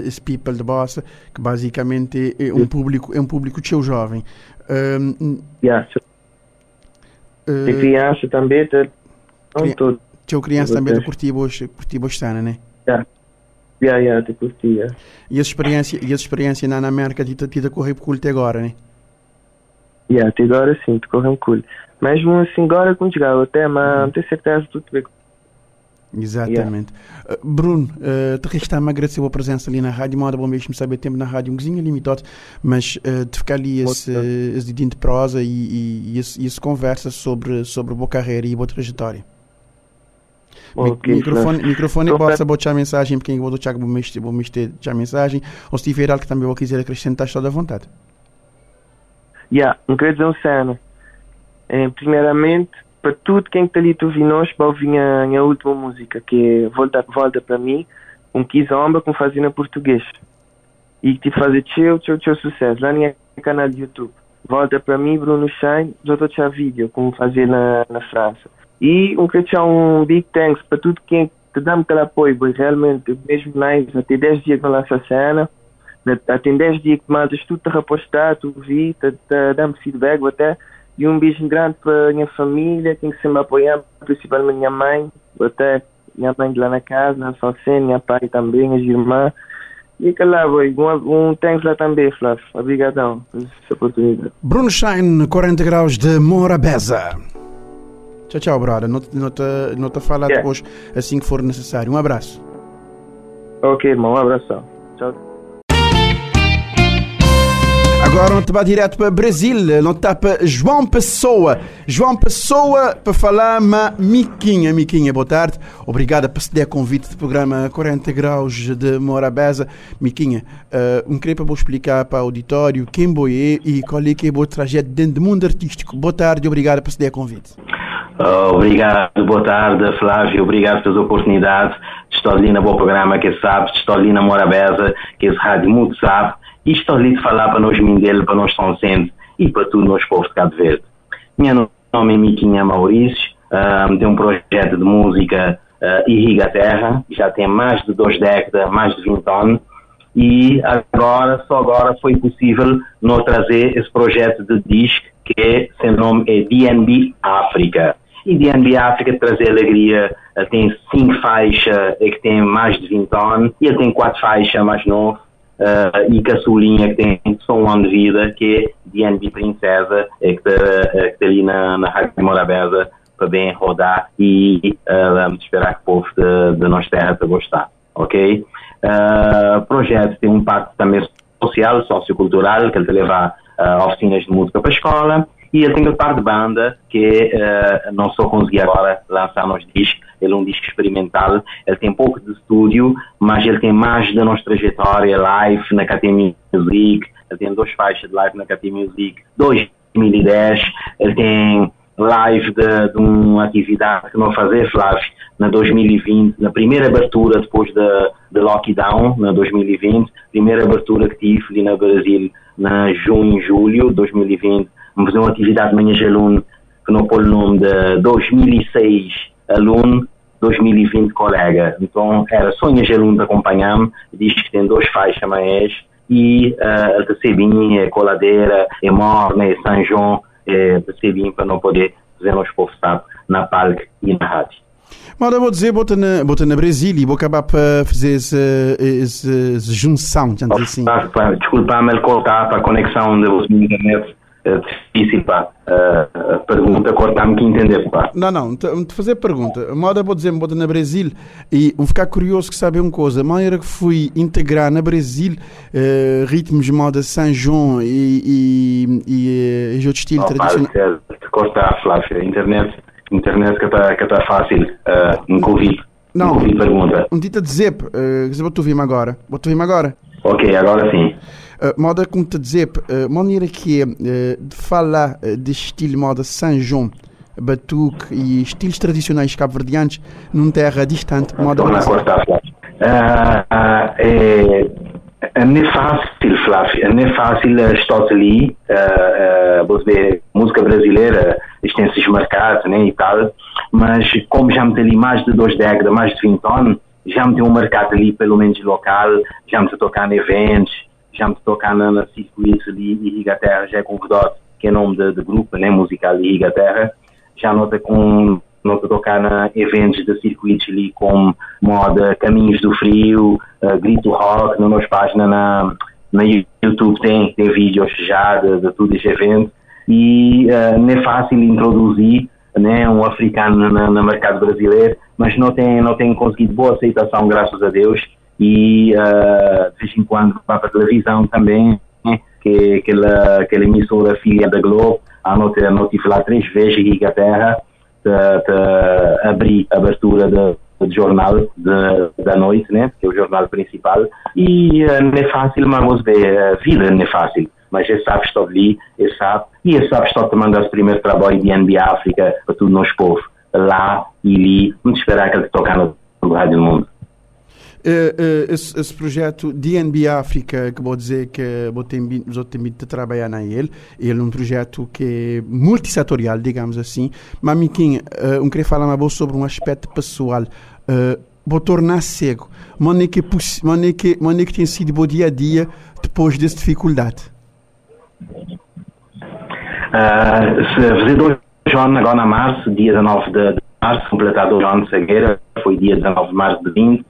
esse people de bossa, que basicamente é um público, é um público teu jovem. Um, yeah. Uh, e criança também, tá, cri todo. Teu criança também de curtir curtir bastante, né? Yeah. Yeah, yeah, te curti, yeah. E essa experiência, e essa experiência na América te, te, te correr por até agora, né? Yeah, até agora sim, te correu um cool. Mesmo assim, agora com o até, mas não tenho certeza de tudo bem. Exatamente. Yeah. Uh, Bruno, uh, te resta-me agradecer a presença ali na rádio, moda bom mesmo saber tempo na rádio, um bocadinho limitado, mas uh, de ficar ali esse, esse dedinho de prosa e, e, e, esse, e esse conversa sobre, sobre a boa carreira e a boa trajetória. Okay, microfone, claro. microfone então, possa botar a mensagem, porque eu vou deixar vou mexer a mensagem, ou se tiver algo que também vou quiser acrescentar, está à vontade. Yeah, queria dizer um cena. É, primeiramente, para tudo quem está ali tu vi nós, para ouvir a, a última música, que é Volta, Volta para mim, um Kizomba com na português. E te fazer teu, teu, teu sucesso lá no canal de YouTube. Volta para mim, Bruno Shine, já estou a vídeo, como fazer na, na França. E um queria um big thanks para tudo quem te dá aquele apoio, pois realmente, mesmo nice, até 10 dias que eu lanço a cena, tem 10 dias que mandas tudo a repostar, tu vi, te, te dá-me feedback até. E um beijo grande para a minha família, quem sempre me apoiar, principalmente minha mãe, até minha mãe de lá na casa, na Salcene, minha pai também, as irmãs. E que lá, boy. Um, um thanks lá também, Flávio. Obrigadão por essa oportunidade. Bruno Shine, 40 graus de Morabeza. Tchau, tchau, brother. Não, não, te, não te yeah. depois assim que for necessário. Um abraço. Ok, irmão. Um abração. Tchau. Agora te vai direto para Brasil, não está para João Pessoa. João Pessoa para falar uma Miquinha. Miquinha, boa tarde. Obrigada por ceder convite do programa 40 Graus de Morabeza. Miquinha, uh, um queria para explicar para o auditório quem é e qual é que é o trajeto dentro do mundo artístico. Boa tarde, obrigada por ceder convite. Uh, obrigado, boa tarde, Flávio. Obrigado pela oportunidade. Estou ali bom programa que sabe, estou ali na Morabeza, que é rádio muito sabe estou ali falar para nós Mindelo, para nós São Centro e para todos nós povos de Cabo Verde. Meu nome é Miquinha Maurício, um, tenho um projeto de música uh, Irriga Terra, já tem mais de duas décadas, mais de 20 anos, e agora, só agora foi possível não trazer esse projeto de disco que é, seu nome é DNB África. E DNB África trazer alegria, uh, tem cinco faixas, é que tem mais de 20 anos, e ele tem quatro faixas mais novas, uh, e caçulinha que tem só um ano de vida, que é DNB Princesa, é que está tá ali na, na Rádio Morabeza para bem rodar e uh, esperar que o povo de, de nossa terra te gostar, ok? Uh, o projeto tem um impacto também social, sociocultural, que ele leva uh, oficinas de música para a escola, e ele tem a parte de banda, que uh, não só consegui agora lançar nos discos, ele é um disco experimental, ele tem pouco de estúdio, mas ele tem mais da nossa trajetória live na KT Music, ele tem duas faixas de live na KT Music, 2010, ele tem live de, de uma atividade que não fazer, Flávio, na 2020, na primeira abertura depois da de, de lockdown, na 2020, primeira abertura que tive ali no Brasil, na junho, julho de 2020, vamos fazer uma atividade de manhã de aluno que não pôr o nome de 2006 aluno 2020 colega. Então era sonhas de aluno de acompanhar-me, diz que tem dois faixas mais e uh, a Tacebinha, Coladeira, é Morne, é São João, é Tacebinha para não poder fazer nos povos na palco e na rádio. Mas eu vou dizer, bota na, bota na Brasil e vou acabar para fazer essa, essa, essa junção, assim. Desculpa-me cortar para a conexão da internet é difícil, pá. a pergunta cortar-me que entender, pá. Não, não, te fazer pergunta. Moda vou dizer, moda na Brasil e vou ficar curioso que saber uma coisa. A maneira que fui integrar na Brasil uh, ritmos de moda São João e, e, e, e outro estilo oh, tradicional. Pá, cortar, Flávio, a internet, internet que está que tá fácil, uh, ouvi. Não. Não pergunta. Um dita de zep, uh, vou te ouvir agora. Vou te ouvir agora. Ok, agora sim. Uh, moda como te dizer, uh, maneira que uh, de falar de estilo moda São João, batuque e estilos tradicionais cabo-verdianos numa terra distante, moda não é fácil, Flávio. Não é fácil eh, estar ali. você música brasileira, tem esses mercados né, e tal, mas como já me tem ali mais de duas décadas, mais de 20 anos, já me tem um mercado ali, pelo menos local, já me tocar em eventos, já me tem tocar na, na circuito ali e Riga Terra, já é convidado, que é nome de, de grupo né, musical de Riga Terra, já nota com nota tocar na eventos de circuitos ali como moda Caminhos do Frio, uh, Grito Rock, na nossa página na, na YouTube tem, tem vídeos já de, de todo este evento. E uh, não é fácil introduzir né, um africano no mercado brasileiro, mas não tem, não tem conseguido boa aceitação, graças a Deus, e uh, de vez em quando vai para a televisão também, né, que aquela, aquela emissora filha da Globo, a não ter, não tive lá três vezes em Inglaterra, de, abrir a abertura de, de jornal de, da noite, né, que é o jornal principal, e uh, não é fácil, mas vamos ver, a vida não é fácil, mas ele sabe estar ali, ele sabe, e ele sabe estar tomando os primeiros trabalhos de NBA África para todo o nosso povo, lá e ali, vamos esperar que ele tocar no, Rádio do Mundo. Eh, eh, esse, esse projeto DNB África, que vou dizer que vou ter vindo a trabalhar na ele, ele é um projeto que é multissetorial, digamos assim. Mas, Miquinho, uh, eu queria falar mais sobre um aspecto pessoal. Uh, vou tornar cego. Mas é que, mas é que, é que tem sido o dia a dia depois dessa dificuldade? Ah, se dois anos agora na março, dia 19 de, de março, completar dois anos de cegueira, foi dia 19 de março de 20.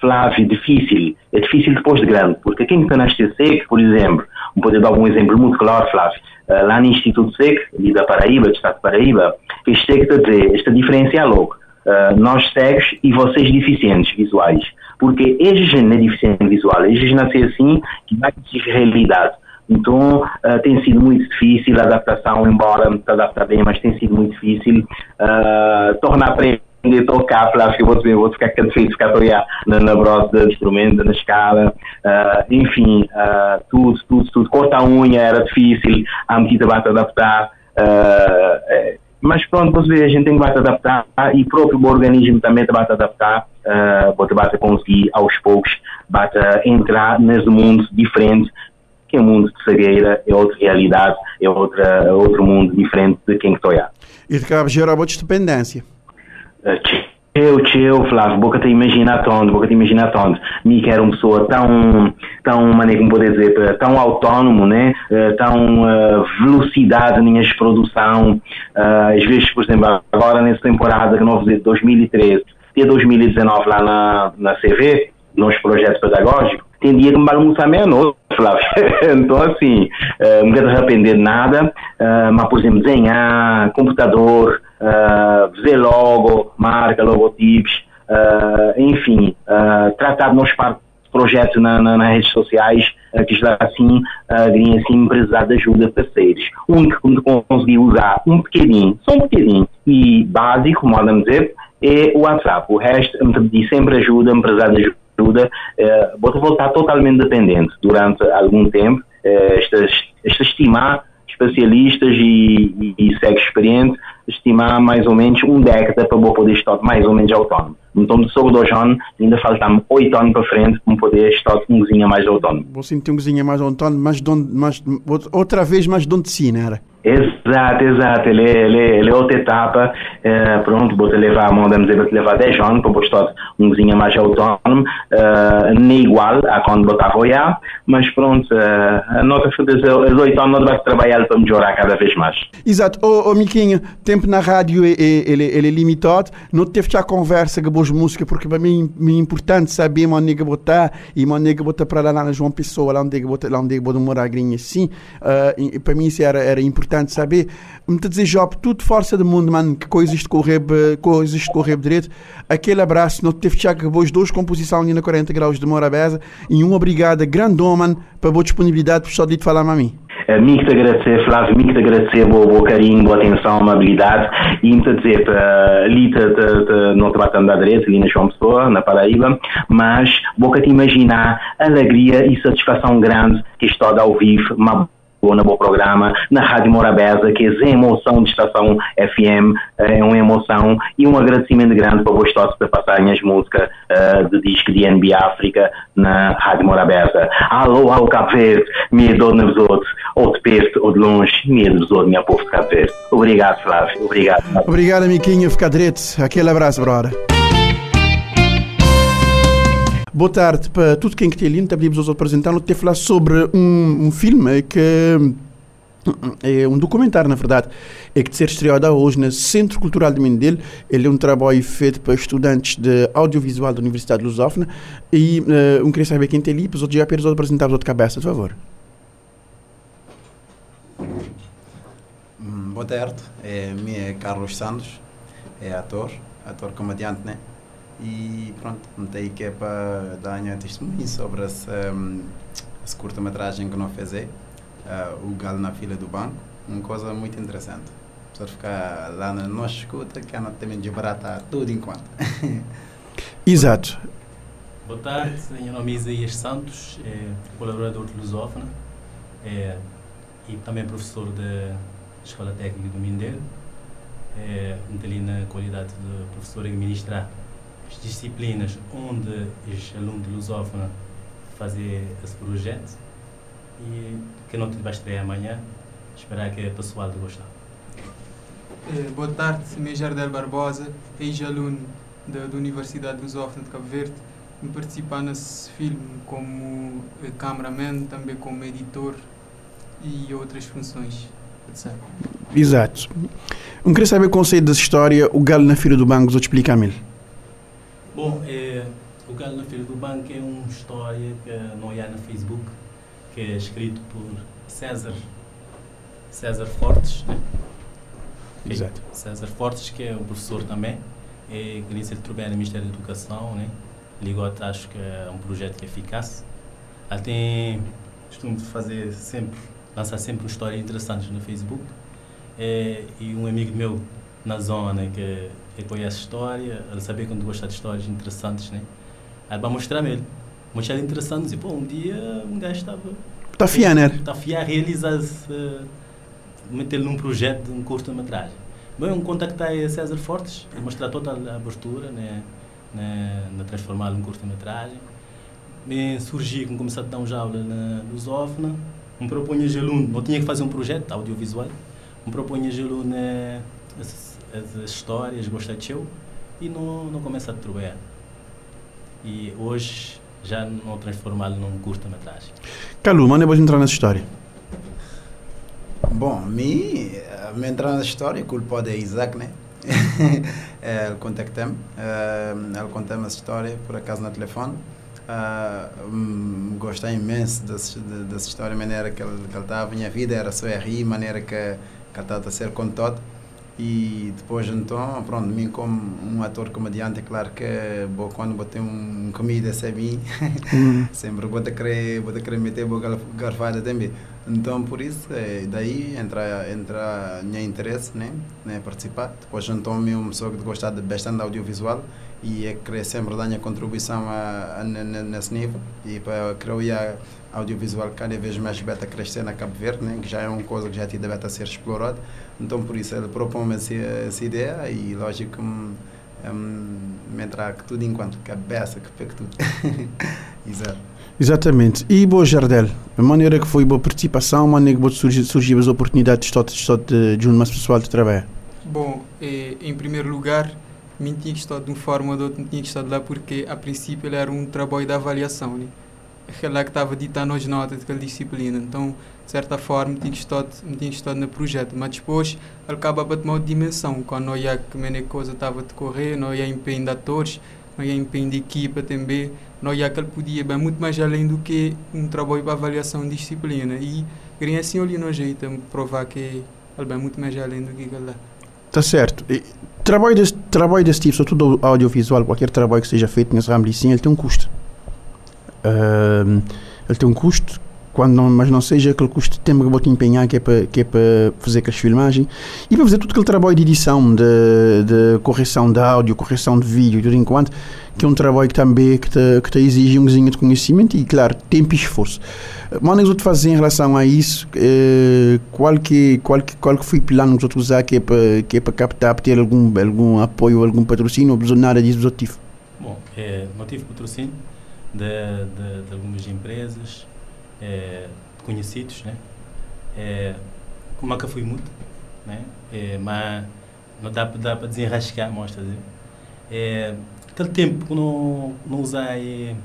Flávio, difícil, é difícil depois de grande, porque quem está na STC, por exemplo, vou dar um exemplo muito claro, Flávio, Ah, lá no Instituto SEC, ali da Paraíba, do Estado de Paraíba, este SEC está a dizer, esta diferença é logo, Ah, nós cegos e vocês deficientes visuais, porque eles não é deficiente visual, eles nascem assim, que vai existir realidade. Então uh, tem sido muito difícil a adaptação, embora me adaptar bem, mas tem sido muito difícil uh, tornar aprender a acho que eu vou vou ficar cada vez ficar a olhar na, na brosa do instrumento, na escala, uh, enfim, uh, tudo, tudo, tudo. Cortar a unha era difícil, a medida vai te adaptar. Uh, mas pronto, você vê, a gente tem que te adaptar e o próprio organismo também vai te adaptar, uh, você conseguir aos poucos, vai entrar nesse mundo diferente que é um mundo de cegueira, é outra realidade, é, outra, é outro mundo diferente de quem que estou a. E de cabo gerar boa dependência. Eu, eu, Flávio, boca te imaginar onde, boca te imaginar. Me que era uma pessoa tão, tão, maneira como poder dizer, tão autónomo, né? Uh, tão uh, velocidade minha produção. Uh, às vezes, por exemplo, agora nessa temporada que nós fizemos 2013, até 2019 lá na, na CV, nos projetos pedagógicos, tem dia que me almoçar meia-noite, Flávio. *laughs* então, assim, uh, não quero arrepender de nada, uh, mas, por exemplo, desenhar, computador, uh, fazer logo, marca, logotipos, uh, enfim, uh, tratar de nós projetos na, na, nas redes sociais uh, que já assim, uh, assim precisar de ajuda parceiros. O único que consegui usar um bocadinho, só um bocadinho, e básico, como podem dizer, é o WhatsApp. O resto, me pedi sempre ajuda, precisar de ajuda, uh, vou voltar totalmente dependente durante algum tempo. Uh, estimar especialistas e, e, e cegos experientes, estimar mais ou menos um década para eu poder estar mais ou menos autónomo. Então, de sobre dois anos, ainda faltam oito anos para frente para poder estar um cozinha mais autónomo. Você tem um cozinha mais autónomo, mas, de, mas outra vez mais de si, não era? Exato, exato. Ele, ele, ele é outra etapa. É, pronto, vou te levar, vamos dizer, vou te levar 10 anos para postar um cozinha mais autónomo. É, nem igual a quando vou estar a olhar, mas pronto, é, que os 8 anos vai trabalhar para melhorar cada vez mais. Exato. Ô, oh, Miquinho, tempo na rádio é, ele, ele é limitado. Não teve já conversa com boas músicas, porque para mim é importante saber é que botar e é que botar para lá na João Pessoa, lá onde é que lá onde é assim. Uh, para mim isso era, era importante saber. Me dizer, Job, tudo força do mundo, mano, que coisas de correr, coisas de correr direito. Aquele abraço, não teve que boas duas composições ali na 40 graus de Morabeza e um obrigado grande mano, para a boa disponibilidade para só de falar a mim. Muito te agradecer, Flávio, muito te agradecer o bom carinho, boa atenção, amabilidade e me dizer, te, te, não te batendo da direita, ali na João Pessoa, na Paraíba, mas vou te imaginar alegria e satisfação grande que estou ao vivo, uma no bom programa, na Rádio Morabeza, que é a emoção de Estação FM, é uma emoção e um agradecimento grande para vós todos por passarem as músicas uh, de disco de NB África na Rádio Morabeza. Alô, alô, Cabo Verde, medo de outros, ou de perto ou de longe, medo de outros, minha povo de Cabo Verde. Obrigado, Flávio. Obrigado. Obrigado, Miquinho. Fica direito. Aquele abraço, brother. Boa tarde para tudo quem que tem ali. Pedimos aos apresentar te falar sobre um, um filme que é um documentário, na verdade, é que de ser estreado hoje no Centro Cultural de Mindelo. Ele é um trabalho feito para estudantes de audiovisual da Universidade de Lusófona. E uh, um queria saber quem tem ali, para os outros já para apresentar os de cabeça, por favor. Hum, boa tarde, é, me é Carlos Santos, é ator, ator comediante, né? E pronto, montei aqui é para dar minha testemunho sobre essa, um, essa curta-metragem que nós fizemos, uh, O Galo na Fila do Banco. Uma coisa muito interessante. Só ficar lá na nossa escuta, que é também de baratar tudo enquanto. *laughs* Exato. Boa tarde, meu nome é Isaías Santos, é colaborador de Lusófona é, e também professor da Escola Técnica do Mindelo. É, ali na qualidade de professor em ministrar as disciplinas onde os alunos de lusófona fazem esse projeto e que não vai estrear amanhã. Esperar que o pessoal gostar. Eh, boa tarde, meu Jardel Barbosa, ex-aluno da, da Universidade de Lusófona de Cabo Verde. Me participar nesse filme como eh, cameraman, também como editor e outras funções, etc. Exato. Eu queria saber o conceito dessa história, o galo na fila do banco, vou explicar-me. Bom, é, o Galo na Filha do Banco é uma história que não há no Facebook, que é escrito por César, César Fortes, né? Exato. César Fortes, que é um professor também, é, que ele trabalha no Ministério da Educação, né? Ligou acho que é um projeto que é eficaz. Ele tem costume de fazer sempre, lançar sempre histórias interessantes no Facebook. É, e um amigo meu na zona que ele conhece história, ele sabia quando gosta de histórias interessantes, né? Aí vai mostrar-me ele. Mostrar interessantes e, pô, um dia um gajo estava... Está fiar, né? Está fiar a realizar, uh, meter-lhe num projeto de um curta-metragem. Bem, um contactei a César Fortes, mostrar toda a abertura, né? né na transformá-lo num curta-metragem. Me surgi, com começar a dar um aula na Lusófona, me propunha aluno, não tinha que fazer um projeto audiovisual, me propunha aluno né, as histórias, eu e não, não começa a trabalhar. E hoje já não transformá-lo num curta-metragem. Calu, manda depois entrar nessa história. Bom, me, me entrar nessa história, culpa é Isaac, né? *laughs* ele contactou-me, ele contou-me essa história, por acaso, no telefone. Uh, gostei imenso dessa, dessa história, a maneira que ele estava. Minha vida era só a rir, a maneira que, que ele estava a ser contado. E depois então, pronto, mim como um ator comediante, é claro que bom, quando botei um comida assim, uhum. sempre vou querer, vou querer meter boa garfada também. Então por isso, é, daí entra entra meu interesse, né, né, participar. Depois então eu uma pessoa que gosta de bastante audiovisual e é querer sempre dar minha contribuição a, a, nesse nível e para criar audiovisual cada vez mais beta crescer na Cabo Verde, né, que já é uma coisa que já tinha beta ser explorada. Então, por isso, ele propõe essa, essa ideia e, lógico, um, um, me entrar tudo enquanto cabeça, que pega tudo. *laughs* Exato. Exatamente. E boa Jardel, a maneira que foi boa participação, a maneira que surgiu, surgiu as oportunidades de, de, de um mais pessoal de trabalho? Bom, eh, em primeiro lugar, me tinha que estar de uma forma ou de outra, tinha que estar lá porque, a princípio, ele era um trabalho de avaliação. Né? Aquela que estava ditando as notas daquela disciplina. Então, de certa forma, tinha estar, tinha estar no projeto. Mas depois, ele acaba a tomar dimensão. Quando não ia que a coisa estava a decorrer, não ia empenho de atores, não ia empenho de equipa também, não ia que ele podia ir muito mais além do que um trabalho para avaliação de disciplina. E queria assim olhar no jeito, provar que ele vai muito mais além do que ele dá. Tá certo. E, trabalho, desse, trabalho desse tipo, sobretudo audiovisual, qualquer trabalho que seja feito nesse ramo de sim, ele tem um custo. Uh, ele tem um custo quando não, mas não seja aquele custo de tempo que vou te empenhar que é para que é para fazer aquelas filmagens e para fazer todo aquele trabalho de edição, de, de correção de áudio, correção de vídeo, tudo enquanto, que é um trabalho que também que te, que te exige um cozinho de conhecimento e, claro, tempo e esforço. Mas te fazer em relação a isso, eh, qual que qual que qual que foi o plano que você usar que é para que é para captar, para ter algum algum apoio, algum patrocínio, ou nada disso objetivo? Bom, é, não tive patrocínio de, de, de algumas empresas, é, conhecidos, né? É, como nunca fui muito, né? É, mas não dá, dá para desenrascar, mostra dizer. É, aquele tempo que não, não usei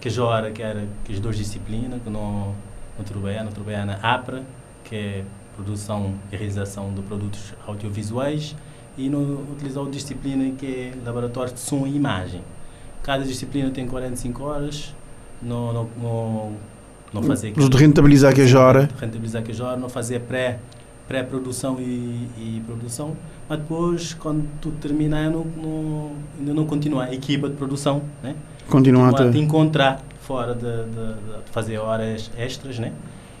que já hora que era que as duas disciplinas que não não trabalhei, não trabalhei na APRA, que é produção e realização de produtos audiovisuais e não utilizar a disciplina que é laboratório de som e imagem. Cada disciplina tem 45 horas, não, não, não, não fazer... De rentabilizar que a hora. Rentabilizar que a hora, não fazer pré, pré-produção e, e produção, mas depois, quando tudo terminar, não, não, ainda não continuar a equipa de produção, né? Continuar a te encontrar fora de, de, de, fazer horas extras, né?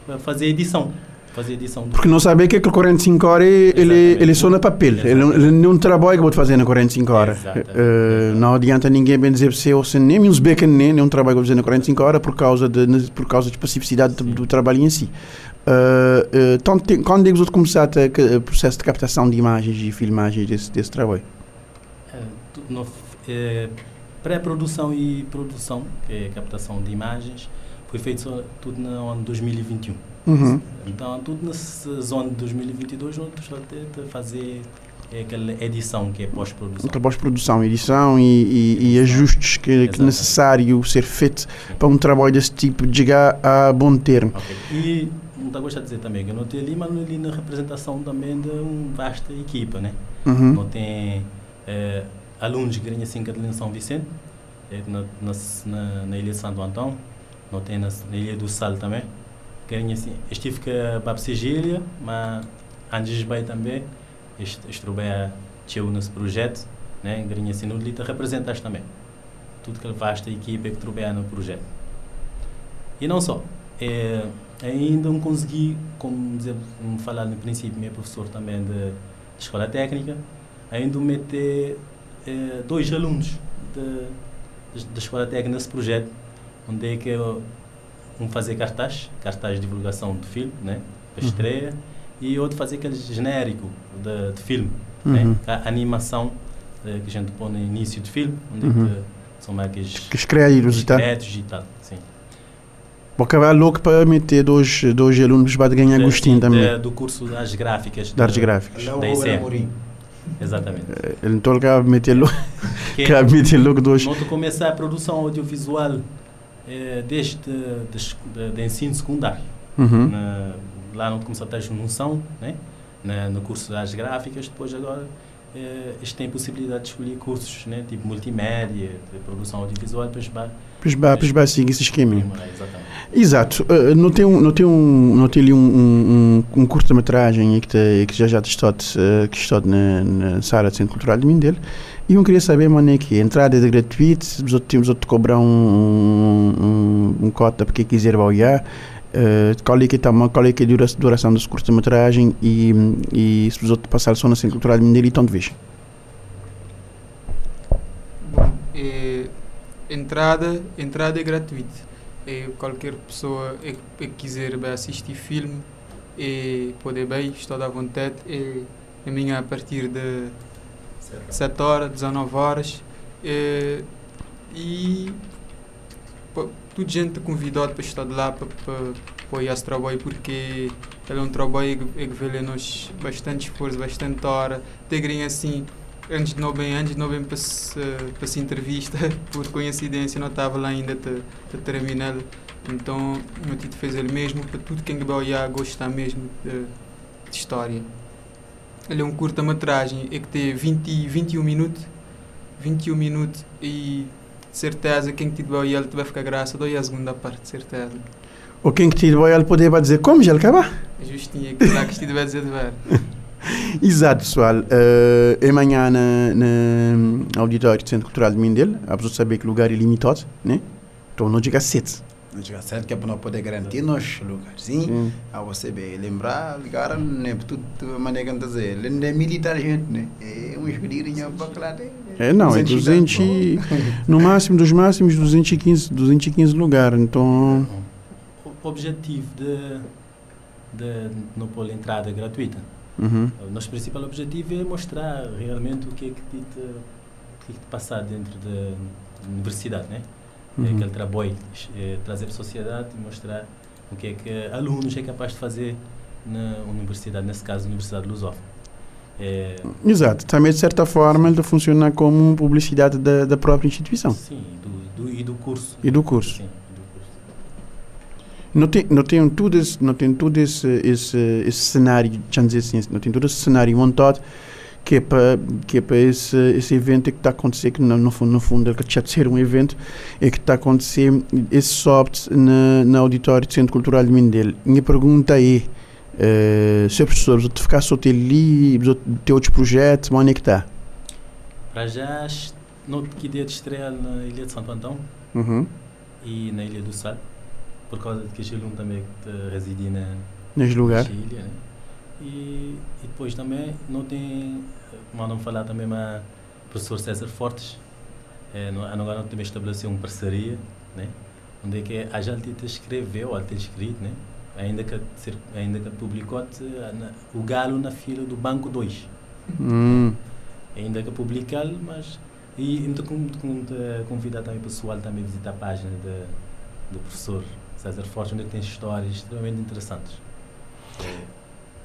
Para fazer edição fazer edição. Porque não sabe que aquele 45 horas ele, ele só na papel. Ele, ele não trabalha que vou fazer na 45 horas. Uh, não adianta ninguém bem dizer você ou nem uns becas nem um trabalho que vou fazer na 45 horas por causa de por causa de especificidade do, do, trabalho em si. Uh, uh, tanto, quando é que você começar o processo de captação de imagens e filmagens desse, desse trabalho? É, Pré-produção e produção, que é captação de imagens, foi feito tudo no ano 2021. Uhum. Então, tudo nessa zona de 2022, nós estamos a fazer é aquela edição que é pós-produção. Pós-produção, edição e, e, e ajustes que, que é necessário ser feito para um trabalho desse tipo chegar a bom termo. Okay. E não gosto de dizer também que não tenho ali, mas ali na representação também de uma vasta equipa, né? Uhum. Não tem é, alunos que ganham assim Catalina São Vicente, é, na, na, na, Ilha de Santo Antão, não tem na, na Ilha do Sal também querem assim, estive para a Sigília, mas antes bem também, estive teu nesse projeto, né, querem assim, no Lita representaste também. Tudo que vasta equipe que trabalha no projeto. E não só, é, ainda não consegui, como dizer, falar no princípio, meu professor também de escola técnica, ainda meter é, dois alunos da escola técnica nesse projeto, onde é que eu um fazer cartaz, cartaz de divulgação de filme, né? Para uhum. estreia, e outro fazer aquele genérico de, de filme, né? uhum. né? A animação eh, que a gente põe no início de filme, onde uhum. que são mais aqueles que créditos e tal. e tal, sim. Vou acabar louco para meter dois, dois alunos para ganhar de, gostinho também. De, do curso das gráficas. Das gráficas. Da ICE. Exatamente. Eh, ele não está a meter louco. *laughs* Quer *laughs* meter louco dois. Não começar a produção audiovisual é, desde de, de, de, ensino secundário. Uhum. Na, lá não começou a ter noção, né? Na, no curso das gráficas, depois agora é, eles têm possibilidade de escolher cursos, né? Tipo multimédia, de produção audiovisual, depois depois vai seguir esse esquema. Exatamente. Exato. Uh, não tem, um, não tem, um, não tem ali um, um, um curta-metragem que, que já já estou, uh, que estou na, na Sara de Centro Cultural de Mindelo e eu queria saber, mano, é que a entrada é gratuita, os outros temos outro cobrar um, um, um, cota para quem quiser olhar. Uh, qual é que é, qual é, que é a duração desse curta-metragem e, e se os outros passar só na Centro Cultural de Mineiro, então de vez? Bom, é, entrada, entrada é gratuita. É, qualquer pessoa é, é quiser assistir filme e poder bem, estou à vontade. É, a minha a partir de 7 horas, 19 horas. Eh, e tudo gente convidado para estar lá para, apoiar esse trabalho porque ele é um trabalho que, que bastante esforço, bastante hora. Tegrem assim, antes de não bem, antes de bem para se, para se entrevista, *laughs* por coincidência não estava lá ainda a terminar. Então, meu tito fez ele mesmo para tudo quem olhar gostar mesmo de, de história. Ele é um curta-metragem é que tem 20, 21 minutos. 21 minutos e de certeza quem te vai ele vai ficar graça dou a segunda parte, de certeza. Ou quem que te vai ele poder dizer como já acaba? É justinho, que lá que te vai dizer de ver. *laughs* *laughs* Exato, pessoal. Uh, é amanhã na, na Auditório do Centro Cultural de Mindelo. A pessoa saber que o lugar é limitado, né? Então não chega a 7. Não certo que é para não poder garantir nos lugarzinhos. Sim. A você bem lembrar, ligar, né? Tudo maneira que dizer. Ele não é militar, gente, né? É um escolhido para lá. É, não, é 200, no máximo, dos máximos, 215, 215 lugares. Então. O objetivo de, de não pôr entrada gratuita. Uhum. O nosso principal objetivo é mostrar realmente o que é que te, o que é que te passar dentro da universidade, né? Uhum. É aquele trabalho, é, trazer para a sociedade e mostrar o que é que alunos é capaz de fazer na universidade, nesse caso, a Universidade Lusófona. É... Exato, também de certa forma ele funciona como publicidade da, da própria instituição. Sim, do, do, e do curso. E do curso. Sim, do curso. Não tem, não tem tudo esse, não tem todo esse, esse, esse cenário, dizer assim, não tem todo esse cenário montado que é para que é para esse esse evento que está a acontecer que no, no fundo no fundo já ser um evento é que está a acontecer esse soft na, na auditório do Centro Cultural de Mindelo minha pergunta é uh, Sr. Professor, você ficar só ter ali, ter outros projetos, onde é que está? Para já, não que dia de estreia na Ilha de Santo Antão uhum. e na Ilha do Sal, por causa de que Chilum também reside na, nesse lugar. Ilha, né? e, e, depois também não tem, mandam falar também o professor César Fortes, é, agora não também estabeleceu uma parceria, né? onde é que a gente escreveu, ou até escrito, né? ainda que, ainda que publicou o Galo na fila do Banco 2. Hum. Ainda que publicar, mas. E então convidar também o pessoal também a visitar a página de, do professor César Forte, onde tem histórias extremamente interessantes.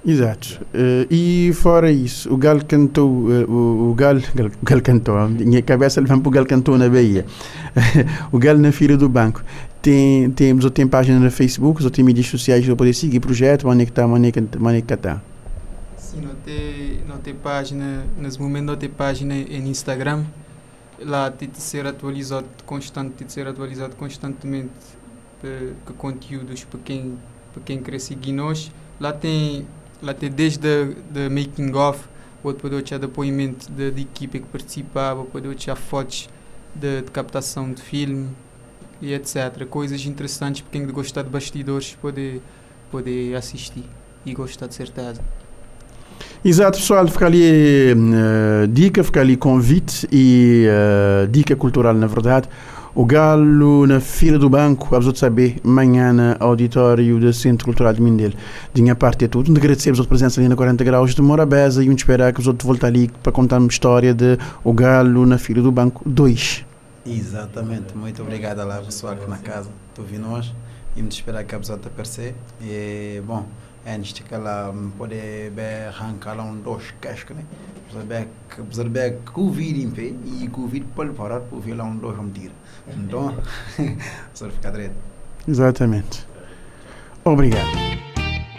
Exato. Uh, e fora isso, o Galo cantou, uh, o, o, Galo, o Galo cantou, a minha cabeça levanta para o Galo cantou na Bahia. *laughs* o Galo na Feira do Banco. Tem, temos ou tem página no Facebook, ou tem mídias sociais para poder seguir o projeto, onde é que está, onde é que está. Sim, não tem, não tem página, nesse momento não tem página no Instagram. Lá tem de ser atualizado constante, tem de ser atualizado constantemente para, para conteúdos para quem, para quem quer seguir nós. Lá tem lá tem desde o making of, poder ter depoimento de, de equipa que participava, pode ter fotos de, de, captação de filme e etc. Coisas interessantes para quem gostar de bastidores pode, pode assistir e gostar de certeza. Exato, pessoal, fica ali uh, dica, fica ali convite e uh, dica cultural, na verdade. O Galo na fila do banco, de saber, manhã no auditório do Centro Cultural de Mindelo. De minha parte é tudo. Agradecemos a presença ali na 40 Graus de Morabeza e um esperar que os outros voltem ali para contar uma história de O Galo na fila do banco 2. Exatamente. Muito obrigado lá, pessoal, aqui na casa. Estou vindo hoje e me esperar que a pessoa aparecer. E, bom, antes de que ela pode arrancar lá um dois cascos, né? Ver que o vídeo em pé e que o vídeo pode parar para ver lá um dois vamos tirar. Então, só ficar direito. Exatamente. Obrigado.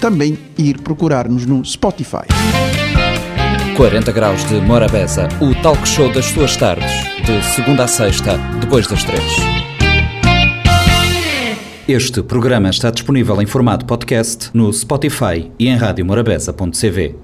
também ir procurar-nos no Spotify. 40 Graus de Morabeza, o talk show das suas tardes, de segunda a sexta, depois das três. Este programa está disponível em formato podcast no Spotify e em radiomorabeza.cv.